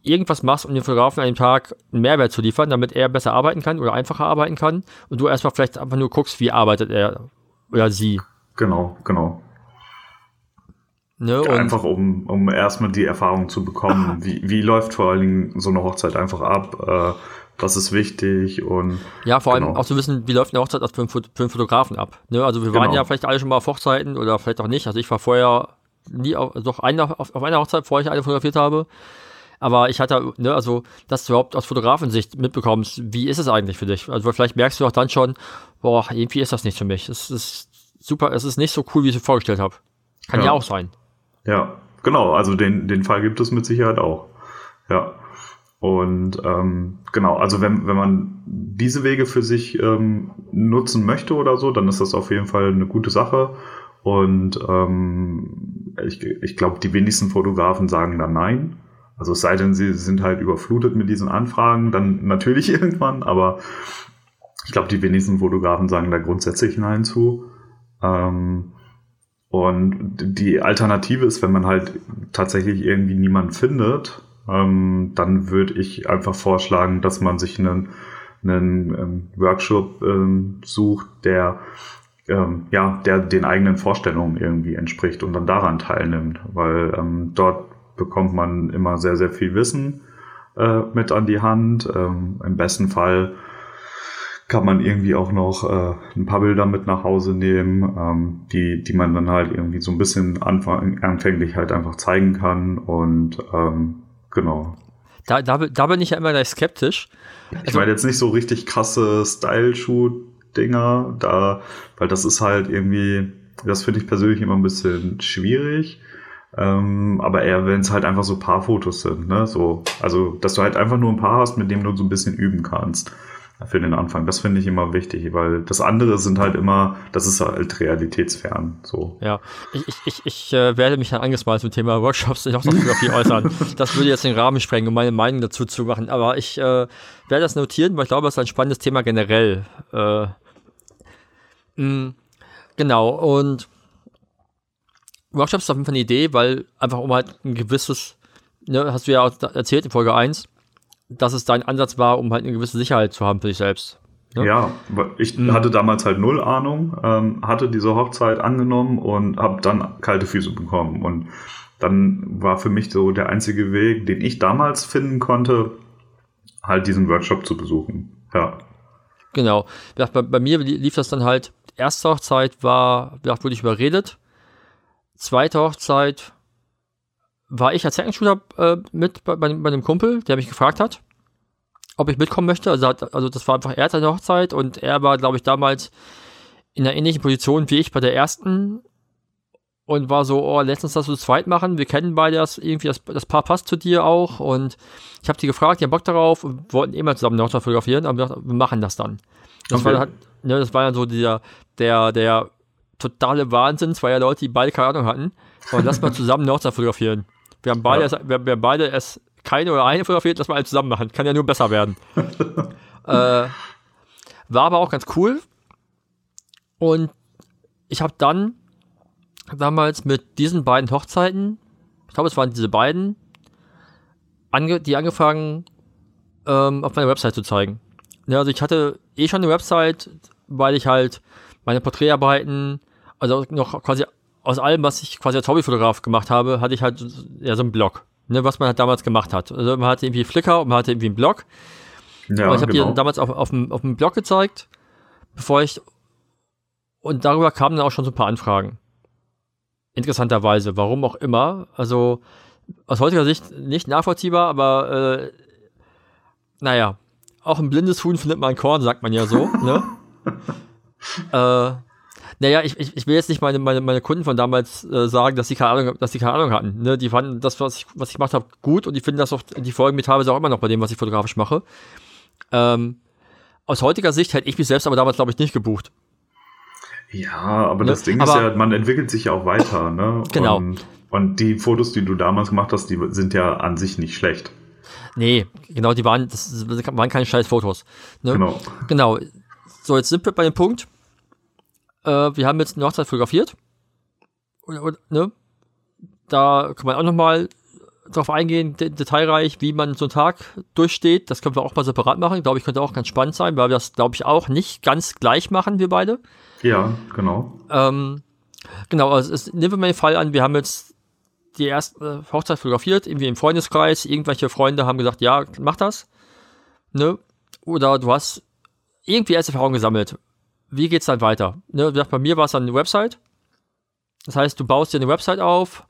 irgendwas machst, um den Fotografen an dem Tag einen Mehrwert zu liefern, damit er besser arbeiten kann oder einfacher arbeiten kann und du erstmal vielleicht einfach nur guckst, wie arbeitet er oder sie. Genau, genau. Ne, einfach um, um erstmal die Erfahrung zu bekommen. Wie, wie läuft vor allen Dingen so eine Hochzeit einfach ab? Äh, was ist wichtig und. Ja, vor allem genau. auch zu wissen, wie läuft eine Hochzeit für einen, für einen Fotografen ab. Ne, also wir waren genau. ja vielleicht alle schon mal auf Hochzeiten oder vielleicht auch nicht. Also ich war vorher nie auf, doch eine, auf, auf einer Hochzeit, bevor ich eine fotografiert habe. Aber ich hatte, ne, also, dass du überhaupt aus Fotografensicht mitbekommst, wie ist es eigentlich für dich? Also vielleicht merkst du auch dann schon, boah, irgendwie ist das nicht für mich. Es ist super, es ist nicht so cool, wie ich es vorgestellt habe. Kann ja. ja auch sein. Ja, genau. Also den, den Fall gibt es mit Sicherheit auch. Ja. Und ähm, genau, also wenn, wenn man diese Wege für sich ähm, nutzen möchte oder so, dann ist das auf jeden Fall eine gute Sache. Und ähm, ich, ich glaube, die wenigsten Fotografen sagen dann nein. Also es sei denn, sie sind halt überflutet mit diesen Anfragen, dann natürlich irgendwann, aber ich glaube, die wenigsten Fotografen sagen da grundsätzlich nein zu. Ähm, und die Alternative ist, wenn man halt tatsächlich irgendwie niemand findet, ähm, dann würde ich einfach vorschlagen, dass man sich einen, einen ähm, Workshop ähm, sucht, der ähm, ja, der den eigenen Vorstellungen irgendwie entspricht und dann daran teilnimmt, weil ähm, dort bekommt man immer sehr, sehr viel Wissen äh, mit an die Hand. Ähm, Im besten Fall kann man irgendwie auch noch äh, ein paar Bilder mit nach Hause nehmen, ähm, die, die man dann halt irgendwie so ein bisschen anfang, anfänglich halt einfach zeigen kann und ähm, genau. Da, da, da bin ich ja immer gleich skeptisch. Also, ich meine jetzt nicht so richtig krasse Style-Shoot-Dinger, da, weil das ist halt irgendwie, das finde ich persönlich immer ein bisschen schwierig. Ähm, aber eher, wenn es halt einfach so Paarfotos sind, ne? So, also, dass du halt einfach nur ein Paar hast, mit dem du so ein bisschen üben kannst für den Anfang. Das finde ich immer wichtig, weil das andere sind halt immer, das ist halt realitätsfern. So. Ja, ich, ich, ich, ich äh, werde mich dann angesmalt zum Thema Workshops noch viel äußern. Das würde jetzt den Rahmen sprengen, um meine Meinung dazu zu machen. Aber ich äh, werde das notieren, weil ich glaube, es ist ein spannendes Thema generell. Äh, mh, mm, genau, und Workshops ist auf jeden Fall eine Idee, weil einfach um halt ein gewisses, ne, hast du ja auch erzählt in Folge 1, dass es dein Ansatz war, um halt eine gewisse Sicherheit zu haben für dich selbst. Ne? Ja, ich mhm. hatte damals halt null Ahnung, ähm, hatte diese Hochzeit angenommen und habe dann kalte Füße bekommen. Und dann war für mich so der einzige Weg, den ich damals finden konnte, halt diesen Workshop zu besuchen. Ja. Genau. Bei, bei mir lief das dann halt, erste Hochzeit war, wurde ich überredet. Zweite Hochzeit war ich als Second äh, mit bei, bei, bei einem Kumpel, der mich gefragt hat, ob ich mitkommen möchte. Also, also das war einfach er hat seine Hochzeit und er war, glaube ich, damals in einer ähnlichen Position wie ich bei der ersten und war so, oh, letztens das zu zweit machen, wir kennen beide das, irgendwie das, das Paar passt zu dir auch und ich habe die gefragt, die haben Bock darauf und wollten immer zusammen eine Hochzeit fotografieren, aber wir, machen das dann. Das, okay. war, ne, das war dann so dieser, der, der totale Wahnsinn, zwei Leute, die beide keine Ahnung hatten und lass mal zusammen eine Hochzeit fotografieren. Wir haben beide, ja. es, wir, wir haben beide es keine oder eine fotografiert, lass mal alle zusammen machen. Kann ja nur besser werden. äh, war aber auch ganz cool. Und ich habe dann damals mit diesen beiden Hochzeiten, ich glaube, es waren diese beiden, ange die angefangen, ähm, auf meiner Website zu zeigen. Ja, also ich hatte eh schon eine Website, weil ich halt meine Porträtarbeiten, also noch quasi aus allem, was ich quasi als Hobbyfotograf gemacht habe, hatte ich halt ja so einen Blog, ne, was man halt damals gemacht hat. Also man hatte irgendwie Flickr und man hatte irgendwie einen Blog. Ja, und ich habe genau. dir damals auf, auf, dem, auf dem Blog gezeigt, bevor ich und darüber kamen dann auch schon so ein paar Anfragen. Interessanterweise, warum auch immer. Also aus heutiger Sicht nicht nachvollziehbar, aber äh, naja, auch ein blindes Huhn findet man Korn, sagt man ja so. ne? äh, naja, ich, ich, ich will jetzt nicht meine, meine, meine Kunden von damals äh, sagen, dass sie keine Ahnung, dass sie keine Ahnung hatten. Ne? Die fanden das, was ich, was ich gemacht habe, gut und die finden das auch, die folgen mir teilweise auch immer noch bei dem, was ich fotografisch mache. Ähm, aus heutiger Sicht hätte ich mich selbst aber damals, glaube ich, nicht gebucht. Ja, aber ne? das Ding aber, ist ja, man entwickelt sich ja auch weiter, ne? Genau. Und, und die Fotos, die du damals gemacht hast, die sind ja an sich nicht schlecht. Nee, genau, die waren, das waren keine scheiß Fotos. Ne? Genau. Genau. So, jetzt sind wir bei dem Punkt, äh, wir haben jetzt eine Hochzeit fotografiert. Und, und, ne? Da kann man auch nochmal drauf eingehen, de detailreich, wie man so einen Tag durchsteht. Das können wir auch mal separat machen. Glaube ich, könnte auch ganz spannend sein, weil wir das, glaube ich, auch nicht ganz gleich machen, wir beide. Ja, genau. Ähm, genau, also es, nehmen wir mal den Fall an, wir haben jetzt die erste äh, Hochzeit fotografiert, irgendwie im Freundeskreis, irgendwelche Freunde haben gesagt, ja, mach das. Ne? Oder du hast irgendwie erste Erfahrungen gesammelt wie geht's dann weiter? Ne, bei mir war es dann eine Website. Das heißt, du baust dir eine Website auf,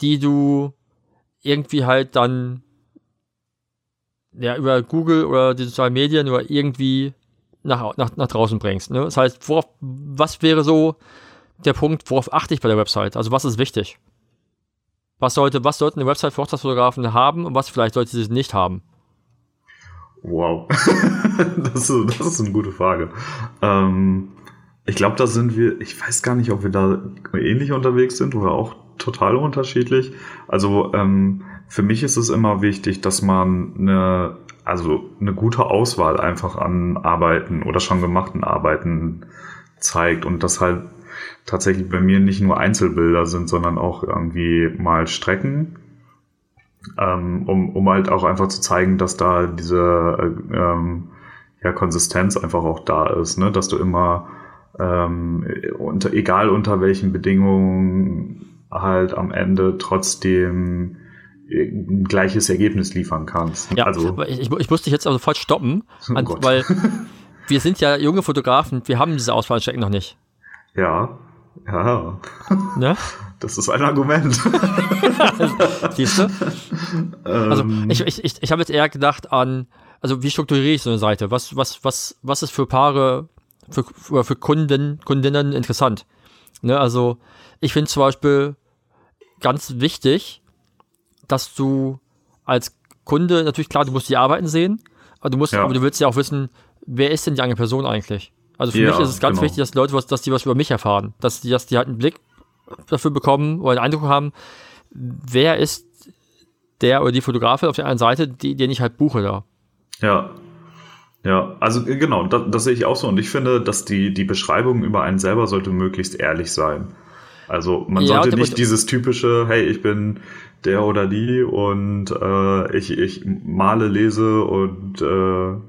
die du irgendwie halt dann ja, über Google oder die sozialen Medien oder irgendwie nach, nach, nach draußen bringst. Ne? Das heißt, worauf, was wäre so der Punkt, worauf achte ich bei der Website? Also was ist wichtig? Was sollte, was sollten eine Website Hochzeitsfotografen haben und was vielleicht sollte sie nicht haben? Wow, das, ist, das ist eine gute Frage. Ähm, ich glaube, da sind wir, ich weiß gar nicht, ob wir da ähnlich unterwegs sind oder auch total unterschiedlich. Also ähm, für mich ist es immer wichtig, dass man eine, also eine gute Auswahl einfach an Arbeiten oder schon gemachten Arbeiten zeigt und das halt tatsächlich bei mir nicht nur Einzelbilder sind, sondern auch irgendwie mal Strecken ähm, um, um halt auch einfach zu zeigen, dass da diese äh, ähm, ja, Konsistenz einfach auch da ist, ne? dass du immer ähm, unter, egal unter welchen Bedingungen halt am Ende trotzdem ein gleiches Ergebnis liefern kannst. Ja, also, ich, ich musste dich jetzt also sofort stoppen, oh an, weil wir sind ja junge Fotografen, wir haben diese Auswahlcheck noch nicht. Ja, ja. Ne? Das ist ein Argument. Siehst du? Also ähm. ich, ich, ich, ich habe jetzt eher gedacht an, also wie strukturiere ich so eine Seite? Was, was, was, was ist für Paare, für, für, für Kunden, Kundinnen interessant? Ne, also ich finde zum Beispiel ganz wichtig, dass du als Kunde, natürlich klar, du musst die Arbeiten sehen, aber du musst, ja. aber du willst ja auch wissen, wer ist denn die andere Person eigentlich? Also für ja, mich ist es ganz genau. wichtig, dass Leute was, dass die was über mich erfahren, dass die, dass die halt einen Blick dafür bekommen oder einen Eindruck haben, wer ist der oder die Fotografin auf der einen Seite, die, den ich halt buche da. Ja. Ja, also äh, genau, das, das sehe ich auch so. Und ich finde, dass die, die Beschreibung über einen selber sollte möglichst ehrlich sein. Also man ja, sollte nicht dieses typische, hey, ich bin der oder die und äh, ich, ich male, lese und äh,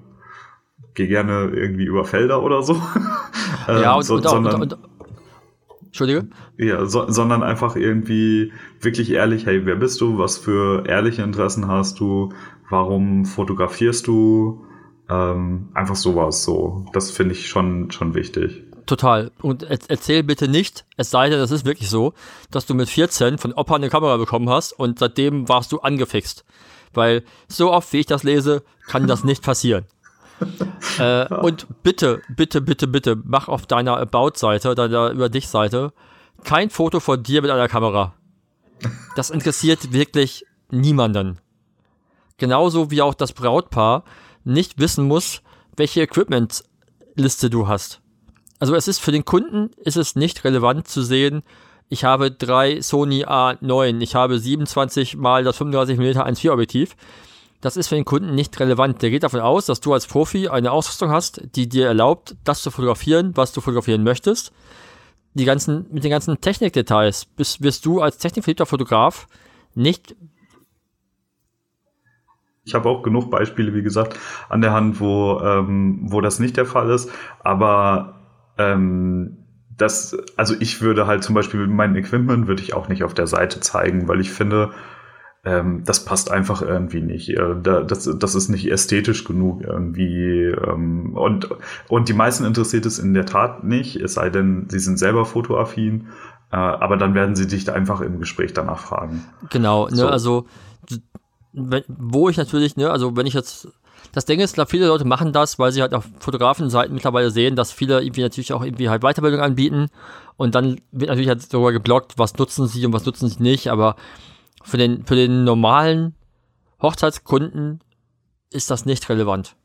gehe gerne irgendwie über Felder oder so. ja, und, so, und, sondern, und, und, Entschuldige? Ja, so, sondern einfach irgendwie wirklich ehrlich, hey, wer bist du? Was für ehrliche Interessen hast du? Warum fotografierst du? Ähm, einfach sowas so. Das finde ich schon, schon wichtig. Total. Und erzähl bitte nicht, es sei denn, das ist wirklich so, dass du mit 14 von Opa eine Kamera bekommen hast und seitdem warst du angefixt. Weil so oft, wie ich das lese, kann das nicht passieren. Äh, und bitte, bitte, bitte, bitte, mach auf deiner About-Seite, deiner Über dich-Seite, kein Foto von dir mit einer Kamera. Das interessiert wirklich niemanden. Genauso wie auch das Brautpaar nicht wissen muss, welche Equipment-Liste du hast. Also es ist für den Kunden ist es nicht relevant zu sehen, ich habe drei Sony A9, ich habe 27 mal das 35 mm 1.4 Objektiv das ist für den Kunden nicht relevant. Der geht davon aus, dass du als Profi eine Ausrüstung hast, die dir erlaubt, das zu fotografieren, was du fotografieren möchtest. Die ganzen, mit den ganzen Technikdetails bist, wirst du als technikverliebter Fotograf nicht ich habe auch genug Beispiele, wie gesagt, an der Hand, wo, ähm, wo das nicht der Fall ist. Aber ähm, das, also ich würde halt zum Beispiel mein Equipment würde ich auch nicht auf der Seite zeigen, weil ich finde, ähm, das passt einfach irgendwie nicht. Äh, das, das ist nicht ästhetisch genug irgendwie. Ähm, und, und die meisten interessiert es in der Tat nicht, es sei denn, sie sind selber fotoaffin. Äh, aber dann werden sie dich einfach im Gespräch danach fragen. Genau, ne, so. also wo ich natürlich, ne, also wenn ich jetzt das Ding ist, viele Leute machen das, weil sie halt auf Fotografenseiten mittlerweile sehen, dass viele irgendwie natürlich auch irgendwie halt Weiterbildung anbieten und dann wird natürlich halt darüber geblockt, was nutzen sie und was nutzen sie nicht, aber für den, für den normalen Hochzeitskunden ist das nicht relevant.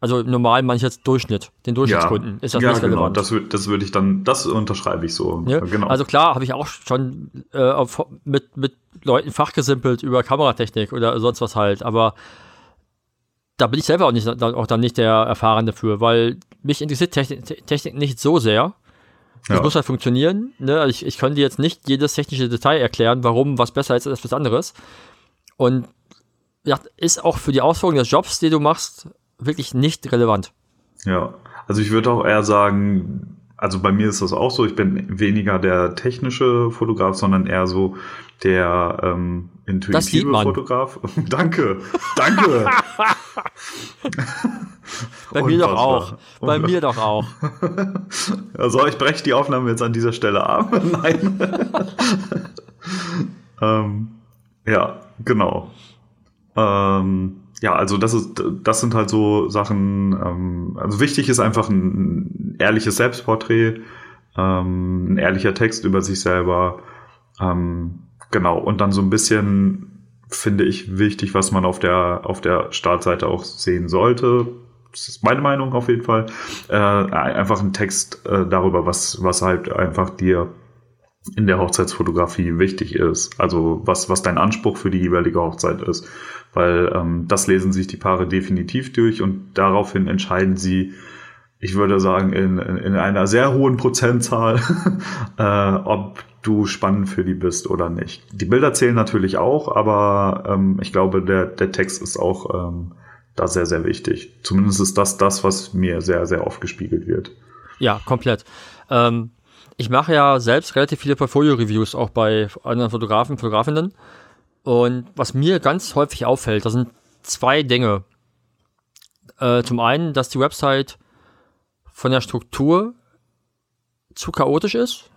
Also normal meine ich jetzt Durchschnitt, den Durchschnittskunden ja, ist das ja, nicht genau. relevant. Das, das würde ich dann, das unterschreibe ich so. Ja? Genau. Also klar, habe ich auch schon äh, auf, mit, mit Leuten fachgesimpelt über Kameratechnik oder sonst was halt, aber da bin ich selber auch, nicht, auch dann nicht der Erfahrene für, weil mich interessiert Technik, Technik nicht so sehr. Das ja. muss halt funktionieren. Ne? Also ich, ich kann dir jetzt nicht jedes technische Detail erklären, warum was besser ist als was anderes. Und ja, ist auch für die Ausführung des Jobs, den du machst, wirklich nicht relevant. Ja, also ich würde auch eher sagen, also bei mir ist das auch so, ich bin weniger der technische Fotograf, sondern eher so der ähm, intuitive Fotograf. danke, danke. Bei mir doch auch. Bei mir doch auch. Also ich breche die Aufnahme jetzt an dieser Stelle ab. Nein. ähm, ja, genau. Ähm, ja, also das ist, das sind halt so Sachen. Ähm, also wichtig ist einfach ein ehrliches Selbstporträt, ähm, ein ehrlicher Text über sich selber. Ähm, genau und dann so ein bisschen finde ich wichtig, was man auf der auf der Startseite auch sehen sollte. Das ist meine Meinung auf jeden Fall. Äh, einfach ein Text äh, darüber, was was halt einfach dir in der Hochzeitsfotografie wichtig ist. Also was, was dein Anspruch für die jeweilige Hochzeit ist. Weil ähm, das lesen sich die Paare definitiv durch und daraufhin entscheiden sie, ich würde sagen, in, in einer sehr hohen Prozentzahl, äh, ob du spannend für die bist oder nicht. Die Bilder zählen natürlich auch, aber ähm, ich glaube, der, der Text ist auch ähm, da sehr, sehr wichtig. Zumindest ist das das, was mir sehr, sehr oft gespiegelt wird. Ja, komplett. Ähm, ich mache ja selbst relativ viele Portfolio-Reviews auch bei anderen Fotografen, Fotografinnen. Und was mir ganz häufig auffällt, das sind zwei Dinge. Äh, zum einen, dass die Website von der Struktur zu chaotisch ist.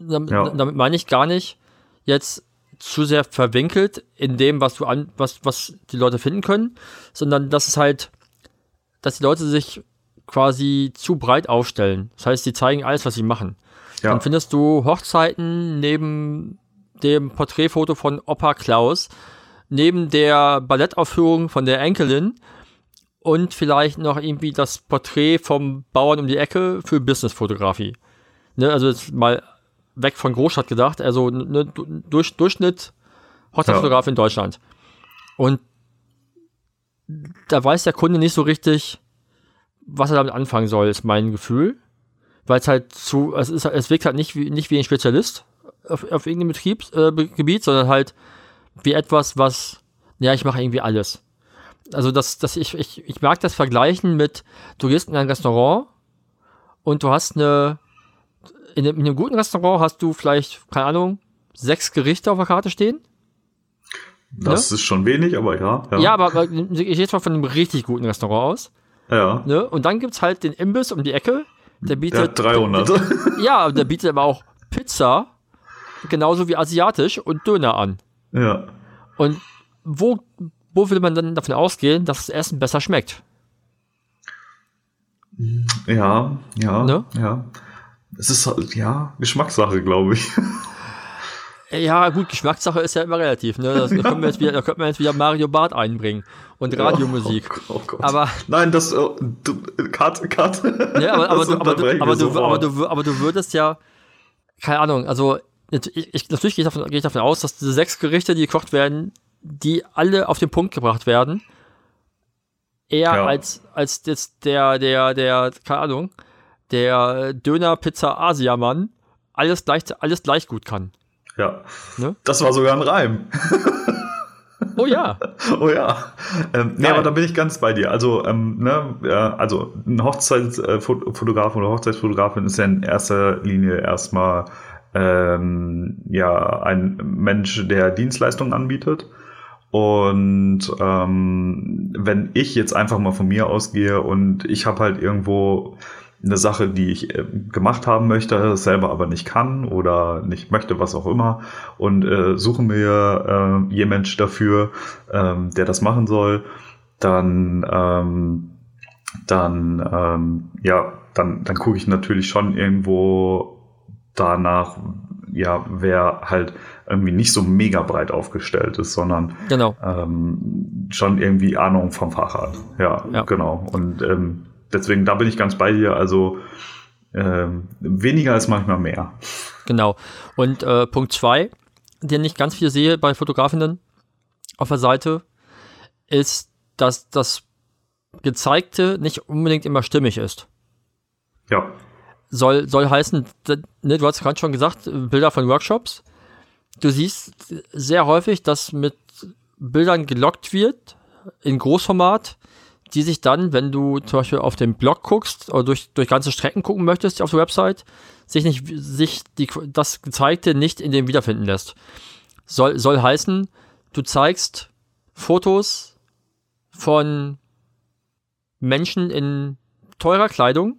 Damit, ja. damit meine ich gar nicht jetzt zu sehr verwinkelt in dem, was du an, was, was die Leute finden können, sondern dass es halt, dass die Leute sich quasi zu breit aufstellen. Das heißt, sie zeigen alles, was sie machen. Ja. Dann findest du Hochzeiten neben dem Porträtfoto von Opa Klaus, neben der Ballettaufführung von der Enkelin und vielleicht noch irgendwie das Porträt vom Bauern um die Ecke für Businessfotografie. Ne, also jetzt mal weg von Großstadt gedacht, also ne, durch, Durchschnitt Hochzeitsfotograf ja. in Deutschland. Und da weiß der Kunde nicht so richtig, was er damit anfangen soll, ist mein Gefühl. Weil es halt zu, es ist, es wirkt halt nicht wie, nicht wie ein Spezialist auf, auf irgendeinem Betriebsgebiet, äh, sondern halt wie etwas, was, ja, ich mache irgendwie alles. Also das, das ich, ich, ich mag das vergleichen mit, du gehst in ein Restaurant und du hast eine, in einem, in einem guten Restaurant hast du vielleicht, keine Ahnung, sechs Gerichte auf der Karte stehen. Das ne? ist schon wenig, aber ja. Ja, ja aber, aber ich gehe jetzt mal von einem richtig guten Restaurant aus. Ja. Ne? Und dann gibt es halt den Imbiss um die Ecke. Der bietet. Der 300. Der, ja, der bietet aber auch Pizza, genauso wie asiatisch und Döner an. Ja. Und wo, wo will man dann davon ausgehen, dass das Essen besser schmeckt? Ja, ja, ne? ja. Es ist ja Geschmackssache, glaube ich. Ja, gut, Geschmackssache ist ja immer relativ. Ne? Das, da, können wir jetzt wieder, da könnte man jetzt wieder Mario Bart einbringen und Radiomusik. Oh, oh aber nein, das oh, du, Karte, Karte. Ja, aber, aber, du, aber, du, aber, du, aber, du, aber du würdest ja, keine Ahnung, also ich, natürlich gehe ich, davon, gehe ich davon aus, dass diese sechs Gerichte, die gekocht werden, die alle auf den Punkt gebracht werden, eher ja. als als jetzt der der der keine Ahnung der Döner Pizza Asia Mann alles gleich alles gleich gut kann. Ja. Ne? Das war sogar ein Reim. Oh ja. oh ja. Ähm, nee, aber da bin ich ganz bei dir. Also, ähm, ne, ja, also ein Hochzeitsfotograf oder Hochzeitsfotografin ist ja in erster Linie erstmal ähm, ja ein Mensch, der Dienstleistungen anbietet. Und ähm, wenn ich jetzt einfach mal von mir ausgehe und ich habe halt irgendwo eine Sache, die ich äh, gemacht haben möchte, selber aber nicht kann oder nicht möchte, was auch immer, und äh, suche mir äh, jemand dafür, ähm, der das machen soll, dann, ähm, dann, ähm, ja, dann, dann gucke ich natürlich schon irgendwo danach, ja, wer halt irgendwie nicht so mega breit aufgestellt ist, sondern genau. ähm, schon irgendwie Ahnung vom Fach hat. Ja, ja. genau. Und ähm, deswegen, da bin ich ganz bei dir. Also ähm, weniger ist manchmal mehr. Genau. Und äh, Punkt zwei, den ich ganz viel sehe bei Fotografinnen auf der Seite, ist, dass das Gezeigte nicht unbedingt immer stimmig ist. Ja. Soll, soll heißen, ne, du hast gerade schon gesagt, Bilder von Workshops. Du siehst sehr häufig, dass mit Bildern gelockt wird in Großformat die sich dann, wenn du zum Beispiel auf den Blog guckst oder durch, durch ganze Strecken gucken möchtest auf der Website, sich nicht, sich die, das Gezeigte nicht in dem wiederfinden lässt. Soll, soll heißen, du zeigst Fotos von Menschen in teurer Kleidung.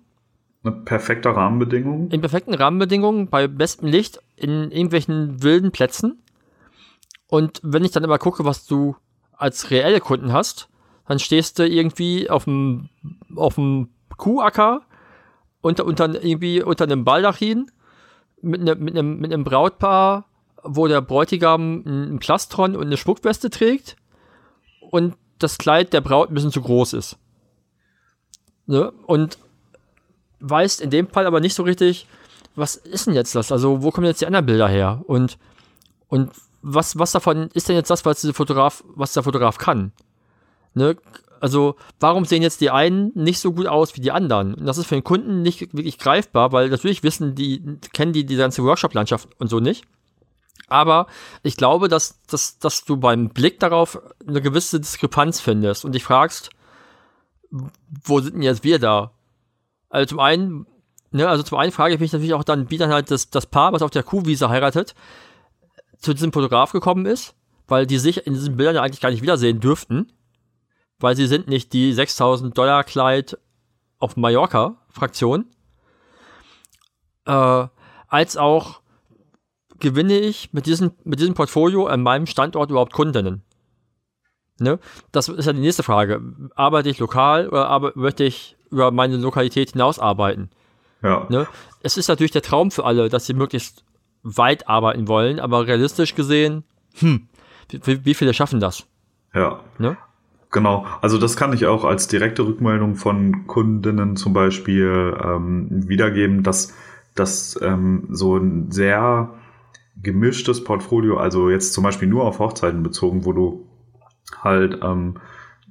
Eine perfekte Rahmenbedingung. In perfekten Rahmenbedingungen, bei bestem Licht, in irgendwelchen wilden Plätzen. Und wenn ich dann immer gucke, was du als reelle Kunden hast, dann stehst du irgendwie auf dem, auf dem Kuhacker unter, unter, irgendwie unter einem Baldachin mit, ne, mit, einem, mit einem Brautpaar, wo der Bräutigam ein Plastron und eine Spuckweste trägt und das Kleid der Braut ein bisschen zu groß ist. Ne? Und weißt in dem Fall aber nicht so richtig, was ist denn jetzt das? Also, wo kommen jetzt die anderen Bilder her? Und, und was, was davon ist denn jetzt das, was, Fotograf, was der Fotograf kann? Ne? Also, warum sehen jetzt die einen nicht so gut aus wie die anderen? Und das ist für den Kunden nicht wirklich greifbar, weil natürlich wissen die, kennen die die ganze Workshop-Landschaft und so nicht. Aber ich glaube, dass, dass, dass du beim Blick darauf eine gewisse Diskrepanz findest und dich fragst, wo sind denn jetzt wir da? Also zum einen, ne, also zum einen frage ich mich natürlich auch dann, wie dann halt das, das Paar, was auf der Kuhwiese heiratet, zu diesem Fotograf gekommen ist, weil die sich in diesen Bildern ja eigentlich gar nicht wiedersehen dürften weil sie sind nicht die 6000 Dollar Kleid auf Mallorca Fraktion, äh, als auch gewinne ich mit diesem, mit diesem Portfolio an meinem Standort überhaupt Kundinnen? Ne? Das ist ja die nächste Frage. Arbeite ich lokal oder aber, möchte ich über meine Lokalität hinaus arbeiten? Ja. Ne? Es ist natürlich der Traum für alle, dass sie möglichst weit arbeiten wollen, aber realistisch gesehen, hm, wie, wie viele schaffen das? Ja. Ne? Genau, also das kann ich auch als direkte Rückmeldung von Kundinnen zum Beispiel ähm, wiedergeben, dass das ähm, so ein sehr gemischtes Portfolio, also jetzt zum Beispiel nur auf Hochzeiten bezogen, wo du halt ähm,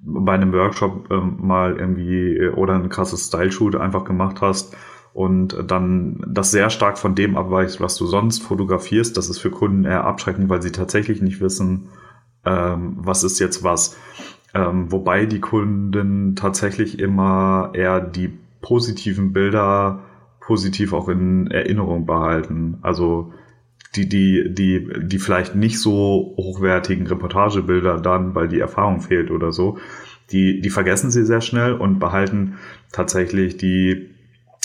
bei einem Workshop ähm, mal irgendwie oder ein krasses Style-Shoot einfach gemacht hast und dann das sehr stark von dem abweicht, was du sonst fotografierst. Das ist für Kunden eher abschreckend, weil sie tatsächlich nicht wissen, ähm, was ist jetzt was. Ähm, wobei die Kunden tatsächlich immer eher die positiven Bilder positiv auch in Erinnerung behalten. Also die, die, die, die vielleicht nicht so hochwertigen Reportagebilder dann, weil die Erfahrung fehlt oder so, die, die vergessen sie sehr schnell und behalten tatsächlich die,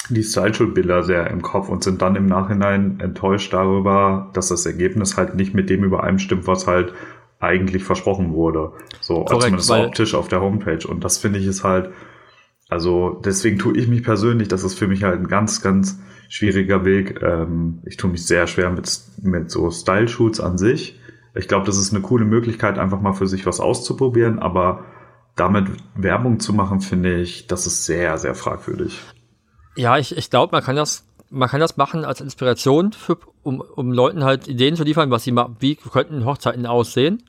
die Style-Bilder sehr im Kopf und sind dann im Nachhinein enttäuscht darüber, dass das Ergebnis halt nicht mit dem übereinstimmt, was halt eigentlich versprochen wurde. So, Korrekt, zumindest optisch auf der Homepage. Und das finde ich ist halt, also deswegen tue ich mich persönlich, das ist für mich halt ein ganz, ganz schwieriger Weg. Ähm, ich tue mich sehr schwer mit, mit so Style-Shoots an sich. Ich glaube, das ist eine coole Möglichkeit, einfach mal für sich was auszuprobieren, aber damit Werbung zu machen, finde ich, das ist sehr, sehr fragwürdig. Ja, ich, ich glaube, man kann das man kann das machen als Inspiration, für, um, um Leuten halt Ideen zu liefern, was sie wie könnten Hochzeiten aussehen.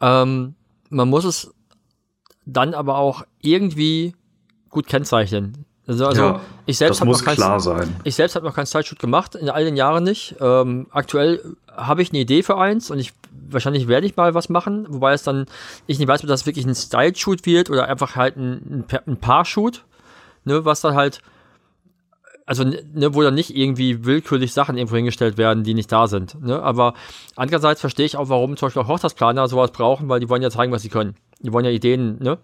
Ähm, man muss es dann aber auch irgendwie gut kennzeichnen. Also, also ja, ich selbst habe noch kein, klar sein. Ich selbst habe noch keinen Zeitshoot gemacht, in all den Jahren nicht. Ähm, aktuell habe ich eine Idee für eins und ich wahrscheinlich werde ich mal was machen, wobei es dann, ich nicht weiß, ob das wirklich ein Style-Shoot wird oder einfach halt ein, ein Paar-Shoot, ne, was dann halt, also ne, wo dann nicht irgendwie willkürlich Sachen irgendwo hingestellt werden, die nicht da sind. Ne? Aber andererseits verstehe ich auch, warum zum Beispiel auch Hochzeitsplaner sowas brauchen, weil die wollen ja zeigen, was sie können. Die wollen ja Ideen, ne?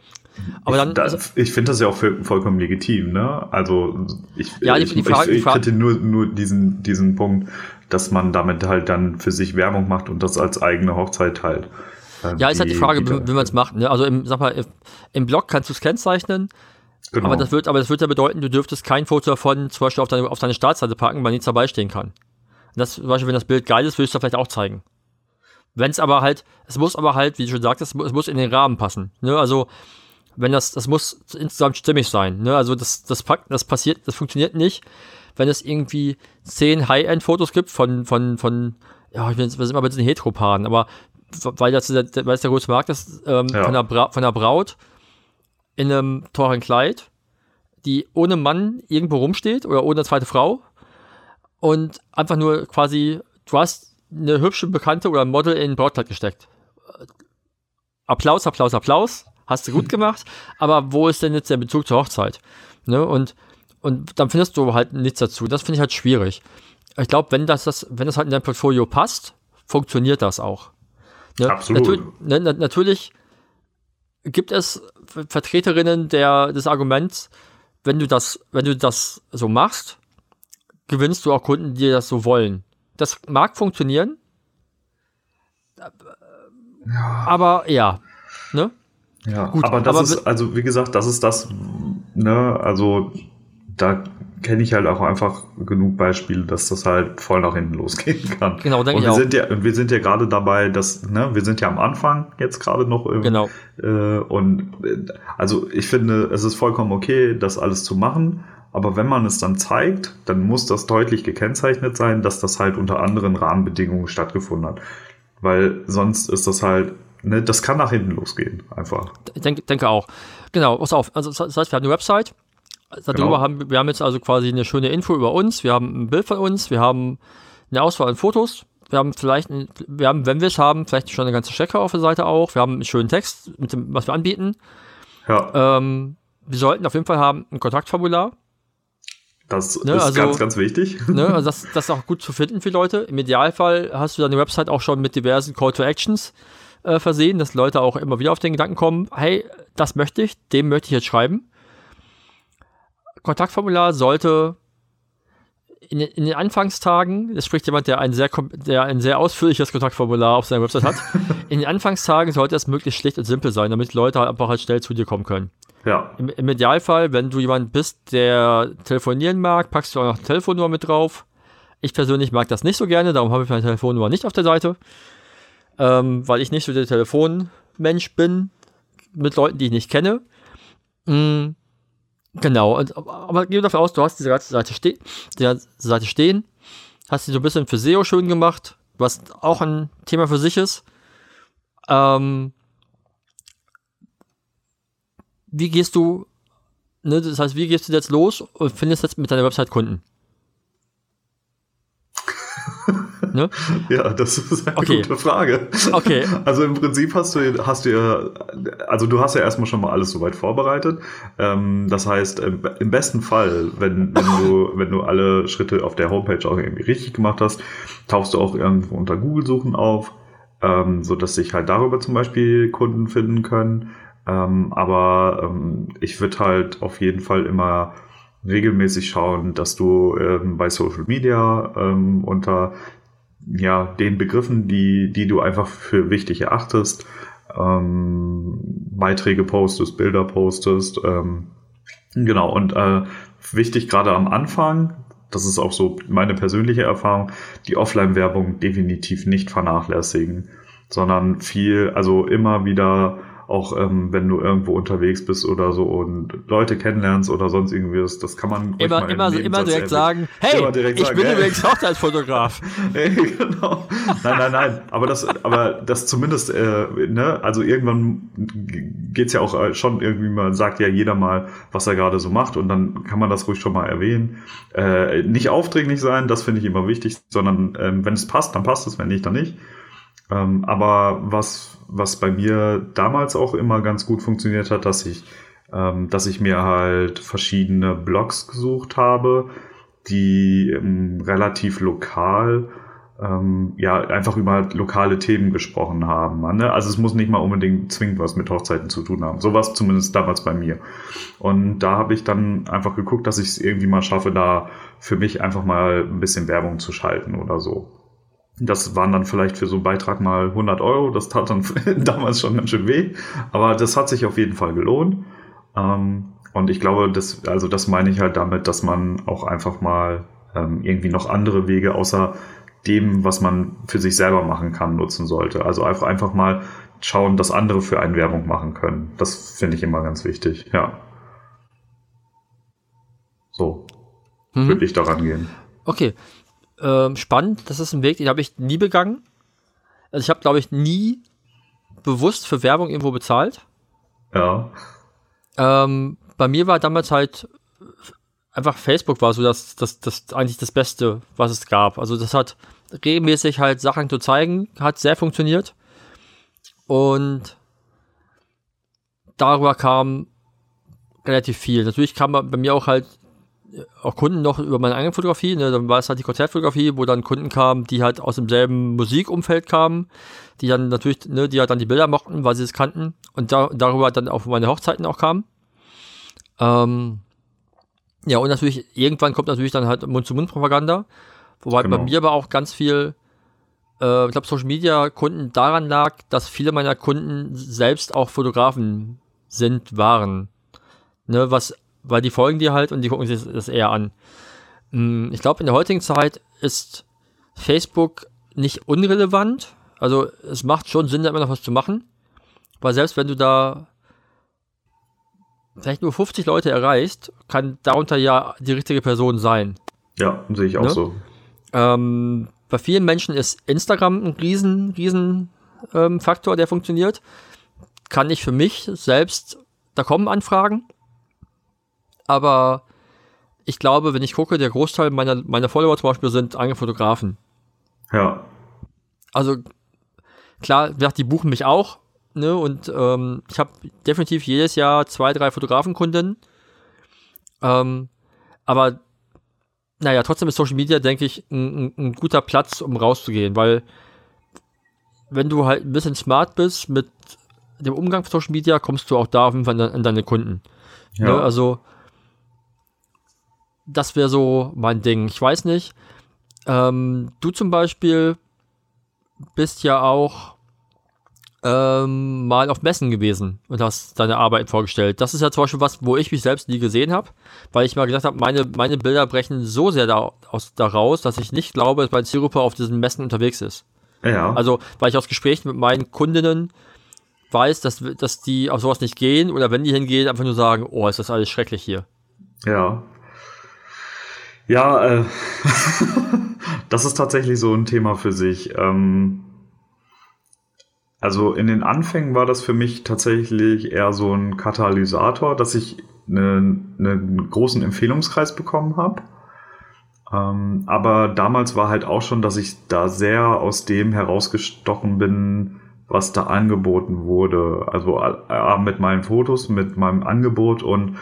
Aber dann, ich, also, ich finde das ja auch vollkommen legitim, ne? Also ich, ja, die, ich, die Frage, ich, ich kriege nur, nur diesen, diesen Punkt, dass man damit halt dann für sich Werbung macht und das als eigene Hochzeit halt. Äh, ja, ist halt die Frage, wie, wie man es macht. Ne? Also im, sag mal, im Blog kannst du es kennzeichnen, genau. aber, das wird, aber das wird ja bedeuten, du dürftest kein Foto davon zum Beispiel auf deine, auf deine Startseite packen, weil nichts dabei stehen kann. Und das, zum Beispiel, wenn das Bild geil ist, würdest du vielleicht auch zeigen. Wenn es aber halt, es muss aber halt, wie du schon sagtest, es muss in den Rahmen passen. Ne? Also, wenn das, das muss insgesamt stimmig sein. Ne? Also, das, das, das passiert, das funktioniert nicht, wenn es irgendwie zehn High-End-Fotos gibt von, von, von, ja, ich bin, wir sind immer ein bisschen Heteropaden, aber weil das, weil das der größte Markt ist, ähm, ja. von, der Bra von der Braut in einem teuren Kleid, die ohne Mann irgendwo rumsteht oder ohne zweite Frau und einfach nur quasi, du hast eine hübsche Bekannte oder ein Model in ein Brautkleid gesteckt. Applaus, Applaus, Applaus, hast du gut gemacht, aber wo ist denn jetzt der Bezug zur Hochzeit? Ne? Und und dann findest du halt nichts dazu. Das finde ich halt schwierig. Ich glaube, wenn das, das, wenn das halt in dein Portfolio passt, funktioniert das auch. Ne? Absolut. Natür ne, natürlich gibt es Vertreterinnen der, des Arguments, wenn du das, wenn du das so machst, gewinnst du auch Kunden, die das so wollen. Das mag funktionieren. Ja. Aber ja, ne? Ja, Gut, aber das aber ist, also wie gesagt, das ist das, ne, also da kenne ich halt auch einfach genug Beispiele, dass das halt voll nach hinten losgehen kann. Genau, denke ich wir auch. Sind ja, wir sind ja gerade dabei, dass, ne, wir sind ja am Anfang jetzt gerade noch. Im, genau. Äh, und äh, also ich finde, es ist vollkommen okay, das alles zu machen. Aber wenn man es dann zeigt, dann muss das deutlich gekennzeichnet sein, dass das halt unter anderen Rahmenbedingungen stattgefunden hat. Weil sonst ist das halt, ne, das kann nach hinten losgehen, einfach. Ich denke, denke auch. Genau, pass auf. Also, das heißt, wir haben eine Website, Darüber genau. haben wir haben jetzt also quasi eine schöne Info über uns. Wir haben ein Bild von uns, wir haben eine Auswahl an Fotos. Wir haben vielleicht, wir haben, wenn wir es haben, vielleicht schon eine ganze Checker auf der Seite auch. Wir haben einen schönen Text mit dem, was wir anbieten. Ja. Ähm, wir sollten auf jeden Fall haben ein Kontaktformular. Das ne, ist also, ganz, ganz wichtig. Ne, also das, das ist auch gut zu finden für Leute. Im Idealfall hast du deine Website auch schon mit diversen Call to Actions äh, versehen, dass Leute auch immer wieder auf den Gedanken kommen, hey, das möchte ich, dem möchte ich jetzt schreiben. Kontaktformular sollte in, in, den Anfangstagen, das spricht jemand, der ein sehr, der ein sehr ausführliches Kontaktformular auf seiner Website hat, in den Anfangstagen sollte es möglichst schlicht und simpel sein, damit Leute halt einfach halt schnell zu dir kommen können. Ja. Im, Im, Idealfall, wenn du jemand bist, der telefonieren mag, packst du auch noch eine Telefonnummer mit drauf. Ich persönlich mag das nicht so gerne, darum habe ich meine Telefonnummer nicht auf der Seite, ähm, weil ich nicht so der Telefonmensch bin mit Leuten, die ich nicht kenne. Mhm Genau, und, aber geh davon aus, du hast diese ganze Seite, ste die Seite stehen, hast sie so ein bisschen für SEO schön gemacht, was auch ein Thema für sich ist. Ähm, wie gehst du, ne, das heißt, wie gehst du jetzt los und findest jetzt mit deiner Website Kunden? Ne? Ja, das ist eine okay. gute Frage. Okay. Also im Prinzip hast du, hast du ja, also du hast ja erstmal schon mal alles soweit vorbereitet. Ähm, das heißt, im besten Fall, wenn, wenn du, wenn du alle Schritte auf der Homepage auch irgendwie richtig gemacht hast, tauchst du auch irgendwo unter Google-Suchen auf, ähm, so dass sich halt darüber zum Beispiel Kunden finden können. Ähm, aber ich würde halt auf jeden Fall immer regelmäßig schauen, dass du ähm, bei Social Media ähm, unter ja, den Begriffen, die, die du einfach für wichtig erachtest, ähm, Beiträge postest, Bilder postest. Ähm, genau, und äh, wichtig gerade am Anfang, das ist auch so meine persönliche Erfahrung, die Offline-Werbung definitiv nicht vernachlässigen, sondern viel, also immer wieder auch ähm, wenn du irgendwo unterwegs bist oder so und Leute kennenlernst oder sonst irgendwie, das, das kann man immer, immer, immer direkt sagen, hey, direkt ich sagen, bin hey. übrigens Hochzeitsfotograf. hey, genau. Nein, nein, nein, aber das, aber das zumindest, äh, ne, also irgendwann geht's ja auch äh, schon irgendwie mal, sagt ja jeder mal, was er gerade so macht und dann kann man das ruhig schon mal erwähnen. Äh, nicht aufdringlich sein, das finde ich immer wichtig, sondern ähm, wenn es passt, dann passt es, wenn nicht, dann nicht. Ähm, aber was, was bei mir damals auch immer ganz gut funktioniert hat, dass ich, ähm, dass ich mir halt verschiedene Blogs gesucht habe, die ähm, relativ lokal ähm, ja einfach über lokale Themen gesprochen haben. Ne? Also es muss nicht mal unbedingt zwingend was mit Hochzeiten zu tun haben. So war es zumindest damals bei mir. Und da habe ich dann einfach geguckt, dass ich es irgendwie mal schaffe, da für mich einfach mal ein bisschen Werbung zu schalten oder so. Das waren dann vielleicht für so einen Beitrag mal 100 Euro. Das tat dann damals schon ganz schön weh. Aber das hat sich auf jeden Fall gelohnt. Ähm, und ich glaube, das, also das meine ich halt damit, dass man auch einfach mal ähm, irgendwie noch andere Wege außer dem, was man für sich selber machen kann, nutzen sollte. Also einfach, einfach mal schauen, dass andere für einen Werbung machen können. Das finde ich immer ganz wichtig, ja. So mhm. würde ich daran gehen. Okay, ähm, spannend. Das ist ein Weg, den habe ich nie begangen. Also ich habe, glaube ich, nie bewusst für Werbung irgendwo bezahlt. Ja. Ähm, bei mir war damals halt einfach Facebook war so das, das, das eigentlich das Beste, was es gab. Also das hat regelmäßig halt Sachen zu zeigen, hat sehr funktioniert. Und darüber kam relativ viel. Natürlich kam bei mir auch halt auch Kunden noch über meine eigene Fotografie. Ne? Dann war es halt die Konzertfotografie, wo dann Kunden kamen, die halt aus demselben Musikumfeld kamen, die dann natürlich, ne, die halt dann die Bilder mochten, weil sie es kannten und da, darüber dann auf meine Hochzeiten auch kamen. Ähm, ja, und natürlich, irgendwann kommt natürlich dann halt Mund-zu-Mund-Propaganda, wobei genau. bei mir aber auch ganz viel, äh, ich glaube, Social Media Kunden daran lag, dass viele meiner Kunden selbst auch Fotografen sind, waren. Ne, was weil die folgen dir halt und die gucken sich das eher an. Mm, ich glaube, in der heutigen Zeit ist Facebook nicht unrelevant. Also es macht schon Sinn, da immer noch was zu machen. Weil selbst wenn du da vielleicht nur 50 Leute erreichst, kann darunter ja die richtige Person sein. Ja, sehe ich auch ne? so. Ähm, bei vielen Menschen ist Instagram ein riesen, riesen ähm, Faktor, der funktioniert. Kann ich für mich selbst, da kommen Anfragen, aber ich glaube, wenn ich gucke, der Großteil meiner, meiner Follower zum Beispiel sind eigene Fotografen. Ja. Also klar, die buchen mich auch, ne? Und ähm, ich habe definitiv jedes Jahr zwei, drei Fotografenkunden. Ähm, aber naja, trotzdem ist Social Media, denke ich, ein, ein, guter Platz, um rauszugehen, weil wenn du halt ein bisschen smart bist mit dem Umgang von Social Media, kommst du auch da an deine Kunden. Ja. Ne? Also das wäre so mein Ding. Ich weiß nicht. Ähm, du zum Beispiel bist ja auch ähm, mal auf Messen gewesen und hast deine Arbeit vorgestellt. Das ist ja zum Beispiel was, wo ich mich selbst nie gesehen habe, weil ich mal gesagt habe, meine, meine Bilder brechen so sehr da, aus, daraus, dass ich nicht glaube, dass mein Zielgruppe auf diesen Messen unterwegs ist. Ja. Also, weil ich aus Gesprächen mit meinen Kundinnen weiß, dass, dass die auf sowas nicht gehen oder wenn die hingehen, einfach nur sagen, oh, ist das alles schrecklich hier. Ja, ja, äh, das ist tatsächlich so ein Thema für sich. Ähm, also in den Anfängen war das für mich tatsächlich eher so ein Katalysator, dass ich einen, einen großen Empfehlungskreis bekommen habe. Ähm, aber damals war halt auch schon, dass ich da sehr aus dem herausgestochen bin, was da angeboten wurde. Also äh, mit meinen Fotos, mit meinem Angebot und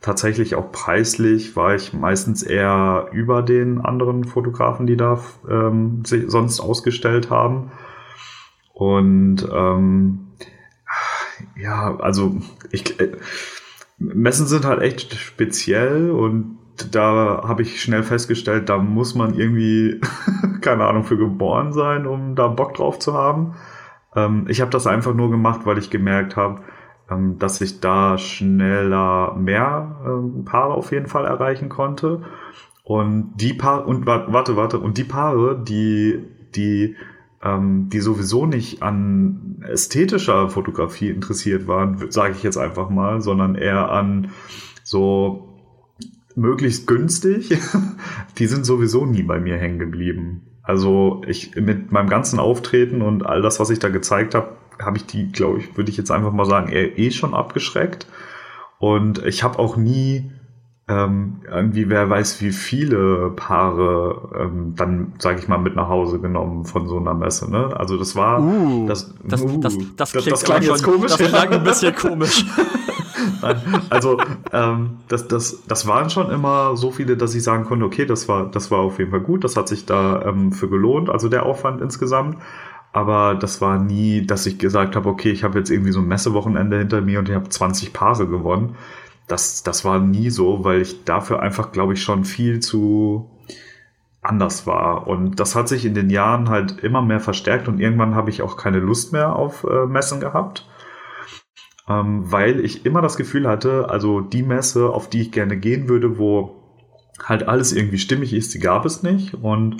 tatsächlich auch preislich war ich meistens eher über den anderen Fotografen, die da ähm, sich sonst ausgestellt haben. Und ähm, ja, also ich, äh, Messen sind halt echt speziell und da habe ich schnell festgestellt, da muss man irgendwie, keine Ahnung, für geboren sein, um da Bock drauf zu haben. Ähm, ich habe das einfach nur gemacht, weil ich gemerkt habe, ähm, dass ich da schneller mehr ähm, Paare auf jeden Fall erreichen konnte. Und die Paare, und warte, warte, und die Paare, die, die ähm, die sowieso nicht an ästhetischer Fotografie interessiert waren, sage ich jetzt einfach mal, sondern eher an so möglichst günstig, die sind sowieso nie bei mir hängen geblieben. Also ich mit meinem ganzen Auftreten und all das, was ich da gezeigt habe, habe ich die, glaube ich, würde ich jetzt einfach mal sagen, eher eh schon abgeschreckt. Und ich habe auch nie ähm, irgendwie, wer weiß, wie viele Paare ähm, dann, sage ich mal, mit nach Hause genommen von so einer Messe. Ne? Also das war, uh, das, das, uh, das, das, das, das klang jetzt komisch. Das klang ein bisschen komisch. also ähm, das, das, das waren schon immer so viele, dass ich sagen konnte, okay, das war, das war auf jeden Fall gut, das hat sich da ähm, für gelohnt, also der Aufwand insgesamt. Aber das war nie, dass ich gesagt habe, okay, ich habe jetzt irgendwie so ein Messewochenende hinter mir und ich habe 20 Paare gewonnen. Das, das war nie so, weil ich dafür einfach, glaube ich, schon viel zu anders war. Und das hat sich in den Jahren halt immer mehr verstärkt und irgendwann habe ich auch keine Lust mehr auf äh, Messen gehabt ähm, weil ich immer das Gefühl hatte, also die Messe, auf die ich gerne gehen würde, wo halt alles irgendwie stimmig ist, die gab es nicht. Und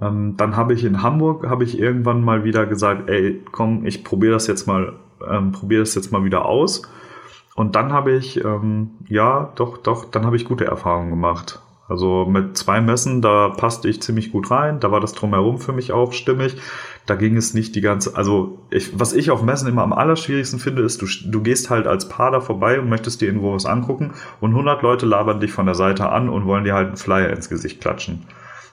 ähm, dann habe ich in Hamburg, habe ich irgendwann mal wieder gesagt, ey, komm, ich probiere das jetzt mal, ähm, probiere das jetzt mal wieder aus. Und dann habe ich, ähm, ja, doch, doch, dann habe ich gute Erfahrungen gemacht. Also mit zwei Messen, da passte ich ziemlich gut rein, da war das drumherum für mich auch stimmig. Da ging es nicht die ganze, also ich, was ich auf Messen immer am allerschwierigsten finde, ist, du, du gehst halt als Paar da vorbei und möchtest dir irgendwo was angucken und 100 Leute labern dich von der Seite an und wollen dir halt einen Flyer ins Gesicht klatschen.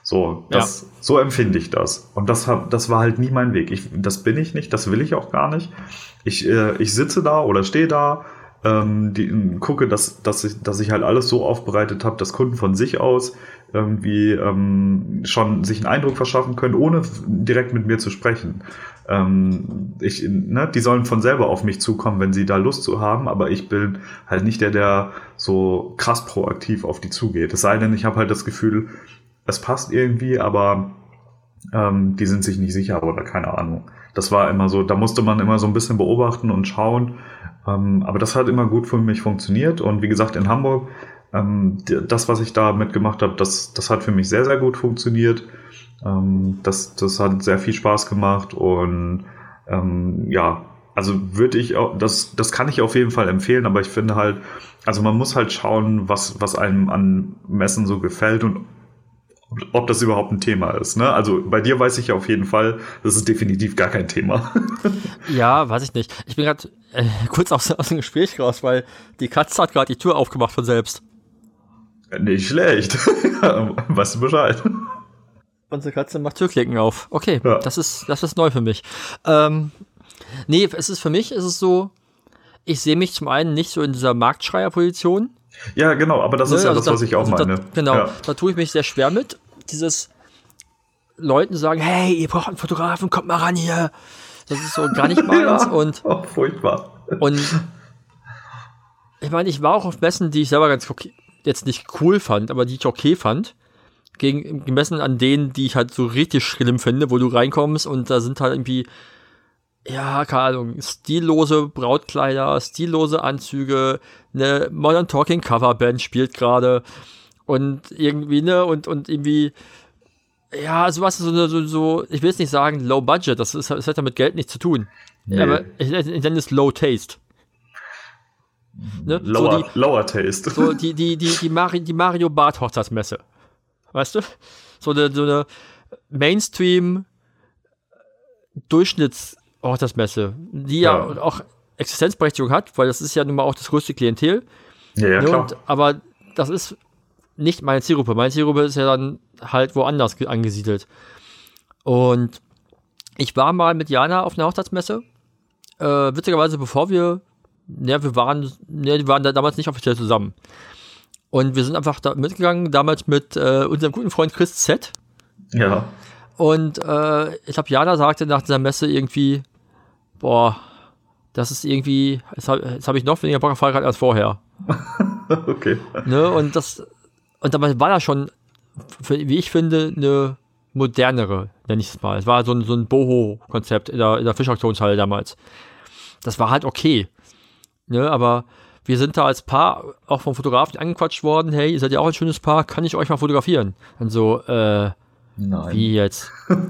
So, das, ja. so empfinde ich das. Und das, das war halt nie mein Weg. Ich, das bin ich nicht, das will ich auch gar nicht. Ich, äh, ich sitze da oder stehe da, ähm, die, gucke, dass, dass, ich, dass ich halt alles so aufbereitet habe, dass Kunden von sich aus irgendwie ähm, schon sich einen Eindruck verschaffen können, ohne direkt mit mir zu sprechen. Ähm, ich, ne, die sollen von selber auf mich zukommen, wenn sie da Lust zu haben, aber ich bin halt nicht der, der so krass proaktiv auf die zugeht. Es sei denn, ich habe halt das Gefühl, es passt irgendwie, aber ähm, die sind sich nicht sicher oder keine Ahnung. Das war immer so, da musste man immer so ein bisschen beobachten und schauen. Ähm, aber das hat immer gut für mich funktioniert. Und wie gesagt, in Hamburg ähm, das, was ich da mitgemacht habe, das, das hat für mich sehr, sehr gut funktioniert. Ähm, das, das hat sehr viel Spaß gemacht und ähm, ja, also würde ich auch, das, das kann ich auf jeden Fall empfehlen, aber ich finde halt, also man muss halt schauen, was, was einem an Messen so gefällt und ob das überhaupt ein Thema ist. Ne? Also bei dir weiß ich ja auf jeden Fall, das ist definitiv gar kein Thema. ja, weiß ich nicht. Ich bin gerade äh, kurz aus, aus dem Gespräch raus, weil die Katze hat gerade die Tür aufgemacht von selbst. Nicht schlecht. weißt du Bescheid. Unsere Katze macht Türklicken auf. Okay, ja. das, ist, das ist neu für mich. Ähm, nee, es ist für mich ist es so, ich sehe mich zum einen nicht so in dieser Marktschreierposition. Ja, genau, aber das ne, ist ja also das, was ich auch also meine. Da, genau, ja. da tue ich mich sehr schwer mit. Dieses Leuten sagen, hey, ihr braucht einen Fotografen, kommt mal ran hier. Das ist so gar nicht meins. ja, und, oh, furchtbar. Und ich meine, ich war auch auf Messen, die ich selber ganz okay, jetzt nicht cool fand, aber die ich okay fand. Gegen, gemessen an denen, die ich halt so richtig schlimm finde, wo du reinkommst und da sind halt irgendwie, ja, keine Ahnung, stillose Brautkleider, stillose Anzüge, eine Modern Talking Coverband spielt gerade und irgendwie, ne, und, und irgendwie, ja, sowas, so, so, so, ich will jetzt nicht sagen low budget, das, ist, das hat ja mit Geld nichts zu tun. Nee. Aber ich, ich nenne es low taste. Ne? Lower, so die, lower Taste. So die, die, die, die, Mari, die Mario Bart Hochzeitsmesse. Weißt du? So eine, so eine Mainstream Durchschnitts Hochzeitsmesse, die ja. ja. auch Existenzberechtigung hat, weil das ist ja nun mal auch das größte Klientel. Ja, ja, ne? klar. Und, aber das ist nicht meine Zielgruppe. Meine Zielgruppe ist ja dann halt woanders angesiedelt. Und ich war mal mit Jana auf einer Hochzeitsmesse. Äh, witzigerweise, bevor wir ja, wir waren, ja, wir waren da damals nicht offiziell zusammen. Und wir sind einfach da mitgegangen, damals mit äh, unserem guten Freund Chris Z. Ja. Und äh, ich glaube, Jana sagte nach dieser Messe irgendwie, boah, das ist irgendwie, jetzt habe hab ich noch weniger Bock auf Fahrrad als vorher. okay. Ne, und das, und dabei war das schon, für, wie ich finde, eine modernere, nenne ich es mal. Es war so ein, so ein Boho-Konzept in der, in der Fischauktionshalle damals. Das war halt okay. Ne, aber wir sind da als Paar auch vom Fotografen angequatscht worden, hey, ihr seid ja auch ein schönes Paar, kann ich euch mal fotografieren? Und so, äh, Nein. Wie jetzt?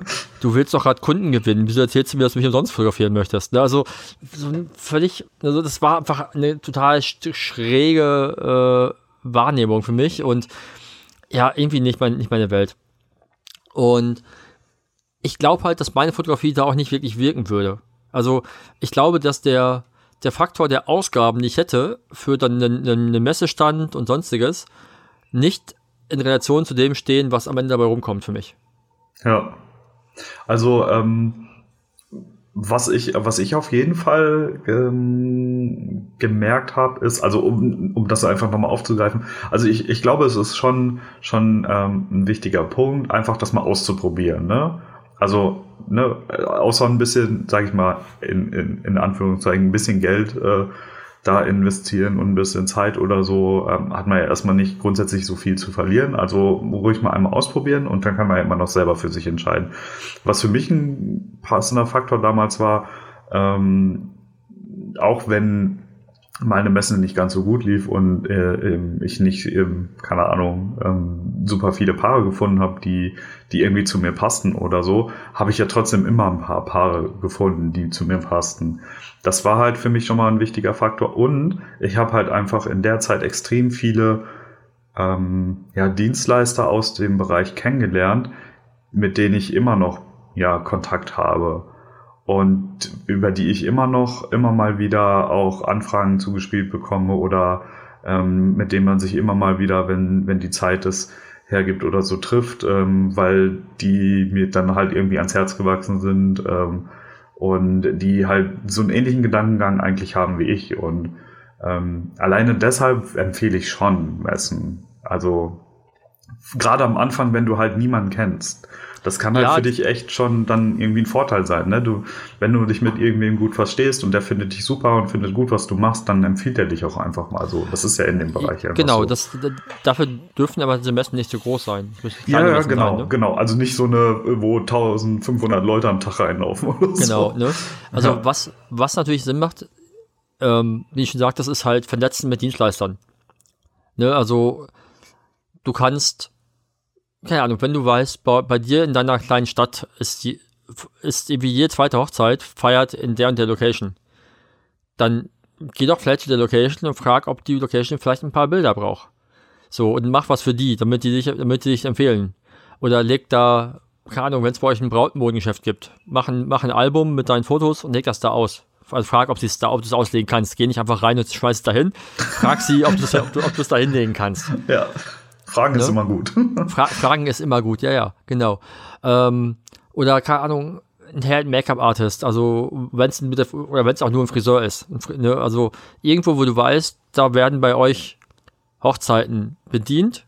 Du willst doch gerade Kunden gewinnen. Wieso erzählst du mir, dass du mich umsonst fotografieren möchtest? Ne, also, so völlig, also das war einfach eine total schräge äh, Wahrnehmung für mich und ja, irgendwie nicht, mein, nicht meine Welt. Und ich glaube halt, dass meine Fotografie da auch nicht wirklich wirken würde. Also, ich glaube, dass der, der Faktor der Ausgaben, die ich hätte, für dann einen, einen Messestand und sonstiges, nicht in Relation zu dem stehen, was am Ende dabei rumkommt für mich. Ja. Also, ähm, was ich, was ich auf jeden Fall ähm, gemerkt habe, ist, also um, um das einfach nochmal aufzugreifen, also ich, ich glaube, es ist schon, schon ähm, ein wichtiger Punkt, einfach das mal auszuprobieren. Ne? Also, ne, außer ein bisschen, sag ich mal, in, in, in Anführungszeichen, ein bisschen Geld äh, da investieren und ein bisschen Zeit oder so, ähm, hat man ja erstmal nicht grundsätzlich so viel zu verlieren. Also ruhig mal einmal ausprobieren und dann kann man ja immer noch selber für sich entscheiden. Was für mich ein passender Faktor damals war, ähm, auch wenn meine Messe nicht ganz so gut lief und äh, ähm, ich nicht, ähm, keine Ahnung, ähm, super viele Paare gefunden habe, die, die irgendwie zu mir passten oder so, habe ich ja trotzdem immer ein paar Paare gefunden, die zu mir passten. Das war halt für mich schon mal ein wichtiger Faktor und ich habe halt einfach in der Zeit extrem viele ähm, ja, Dienstleister aus dem Bereich kennengelernt, mit denen ich immer noch ja, Kontakt habe und über die ich immer noch, immer mal wieder auch Anfragen zugespielt bekomme oder ähm, mit denen man sich immer mal wieder, wenn, wenn die Zeit es hergibt oder so trifft, ähm, weil die mir dann halt irgendwie ans Herz gewachsen sind ähm, und die halt so einen ähnlichen Gedankengang eigentlich haben wie ich. Und ähm, alleine deshalb empfehle ich schon Messen. Also gerade am Anfang, wenn du halt niemanden kennst. Das kann halt ja, für dich echt schon dann irgendwie ein Vorteil sein. Ne? Du, wenn du dich mit irgendwem gut verstehst und der findet dich super und findet gut, was du machst, dann empfiehlt er dich auch einfach mal so. Das ist ja in dem Bereich ja Genau, so. das, dafür dürfen aber diese Messen nicht so groß sein. Ja, ja, genau, sein, ne? genau. Also nicht so eine, wo 1500 Leute am Tag reinlaufen oder genau, so. ne? Also ja. was, was natürlich Sinn macht, ähm, wie ich schon sagte, das ist halt Vernetzen mit Dienstleistern. Ne? Also du kannst keine Ahnung, wenn du weißt, bei, bei, dir in deiner kleinen Stadt ist die, ist wie jede zweite Hochzeit feiert in der und der Location, dann geh doch vielleicht zu der Location und frag, ob die Location vielleicht ein paar Bilder braucht. So, und mach was für die, damit die dich, damit die dich empfehlen. Oder leg da, keine Ahnung, wenn es bei euch ein Brautmodengeschäft gibt, mach ein, mach ein Album mit deinen Fotos und leg das da aus. Also frag, ob, da, ob du es auslegen kannst. Geh nicht einfach rein und schmeiß es dahin. Frag sie, ob, ob du es da hinlegen kannst. Ja. Fragen ne? ist immer gut. Fra Fragen ist immer gut, ja, ja, genau. Ähm, oder keine Ahnung, ein Make-up-Artist, also wenn es oder wenn es auch nur ein Friseur ist. Ne? Also irgendwo, wo du weißt, da werden bei euch Hochzeiten bedient,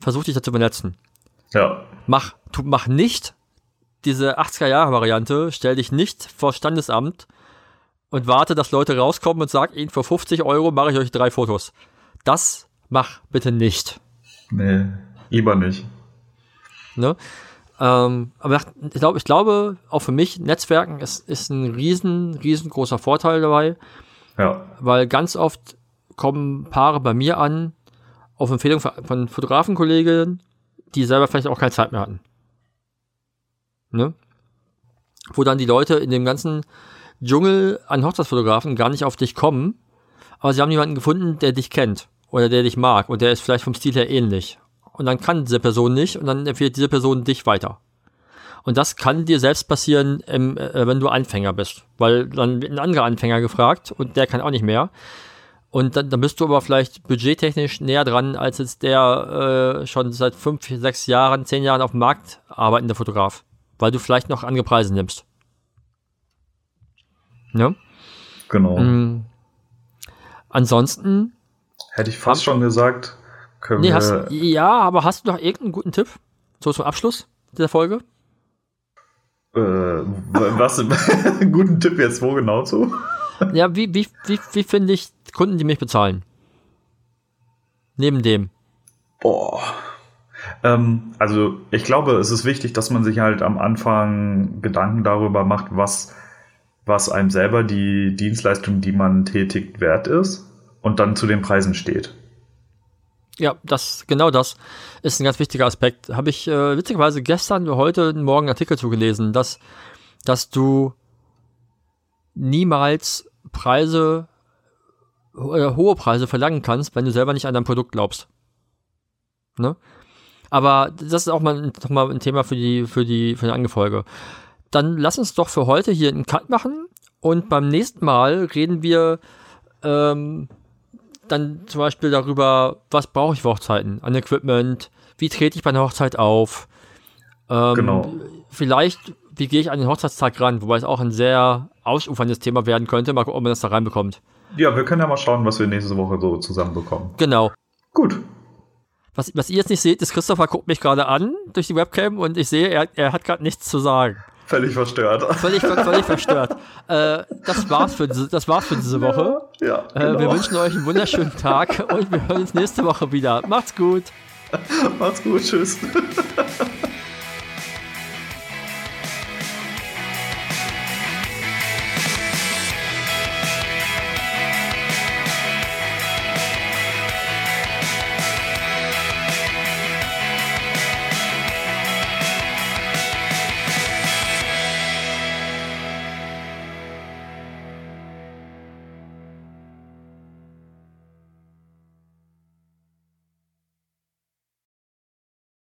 versuch dich da zu vernetzen. Ja. Mach, tu, mach nicht diese 80er-Jahre-Variante, stell dich nicht vor Standesamt und warte, dass Leute rauskommen und sag ihnen, für 50 Euro mache ich euch drei Fotos. Das mach bitte nicht. Nee, lieber nicht. Ne? Ähm, aber ich glaube, ich glaube, auch für mich, Netzwerken ist, ist ein riesen, riesengroßer Vorteil dabei. Ja. Weil ganz oft kommen Paare bei mir an, auf Empfehlung von Fotografenkolleginnen, die selber vielleicht auch keine Zeit mehr hatten. Ne? Wo dann die Leute in dem ganzen Dschungel an Hochzeitsfotografen gar nicht auf dich kommen, aber sie haben jemanden gefunden, der dich kennt oder der dich mag und der ist vielleicht vom Stil her ähnlich. Und dann kann diese Person nicht und dann empfiehlt diese Person dich weiter. Und das kann dir selbst passieren, im, äh, wenn du Anfänger bist. Weil dann wird ein anderer Anfänger gefragt und der kann auch nicht mehr. Und dann, dann bist du aber vielleicht budgettechnisch näher dran, als jetzt der äh, schon seit fünf, sechs Jahren, zehn Jahren auf dem Markt arbeitende Fotograf. Weil du vielleicht noch andere Preise nimmst. Ne? Genau. Mhm. Ansonsten Hätte ich fast schon gesagt. Können nee, wir hast, ja, aber hast du noch irgendeinen guten Tipp? So zum Abschluss dieser Folge? Äh, was? einen guten Tipp jetzt wo genau zu? ja, wie, wie, wie, wie finde ich Kunden, die mich bezahlen? Neben dem. Boah. Ähm, also ich glaube, es ist wichtig, dass man sich halt am Anfang Gedanken darüber macht, was, was einem selber die Dienstleistung, die man tätigt, wert ist und dann zu den Preisen steht. Ja, das, genau das ist ein ganz wichtiger Aspekt. Habe ich äh, witzigerweise gestern oder heute Morgen einen Artikel zugelesen, dass, dass du niemals Preise, äh, hohe Preise verlangen kannst, wenn du selber nicht an dein Produkt glaubst. Ne? Aber das ist auch mal, noch mal ein Thema für die, für die, für die Angefolge. Dann lass uns doch für heute hier einen Cut machen und beim nächsten Mal reden wir ähm, dann zum Beispiel darüber, was brauche ich für Hochzeiten an Equipment, wie trete ich bei einer Hochzeit auf, ähm, genau. vielleicht, wie gehe ich an den Hochzeitstag ran, wobei es auch ein sehr ausuferndes Thema werden könnte, mal gucken, ob man das da reinbekommt. Ja, wir können ja mal schauen, was wir nächste Woche so zusammenbekommen. Genau. Gut. Was, was ihr jetzt nicht seht, ist, Christopher guckt mich gerade an durch die Webcam und ich sehe, er, er hat gerade nichts zu sagen. Völlig verstört. Völlig, völlig verstört. Äh, das, war's für diese, das war's für diese Woche. Ja, ja genau. äh, wir wünschen euch einen wunderschönen Tag und wir hören uns nächste Woche wieder. Macht's gut. Macht's gut. Tschüss.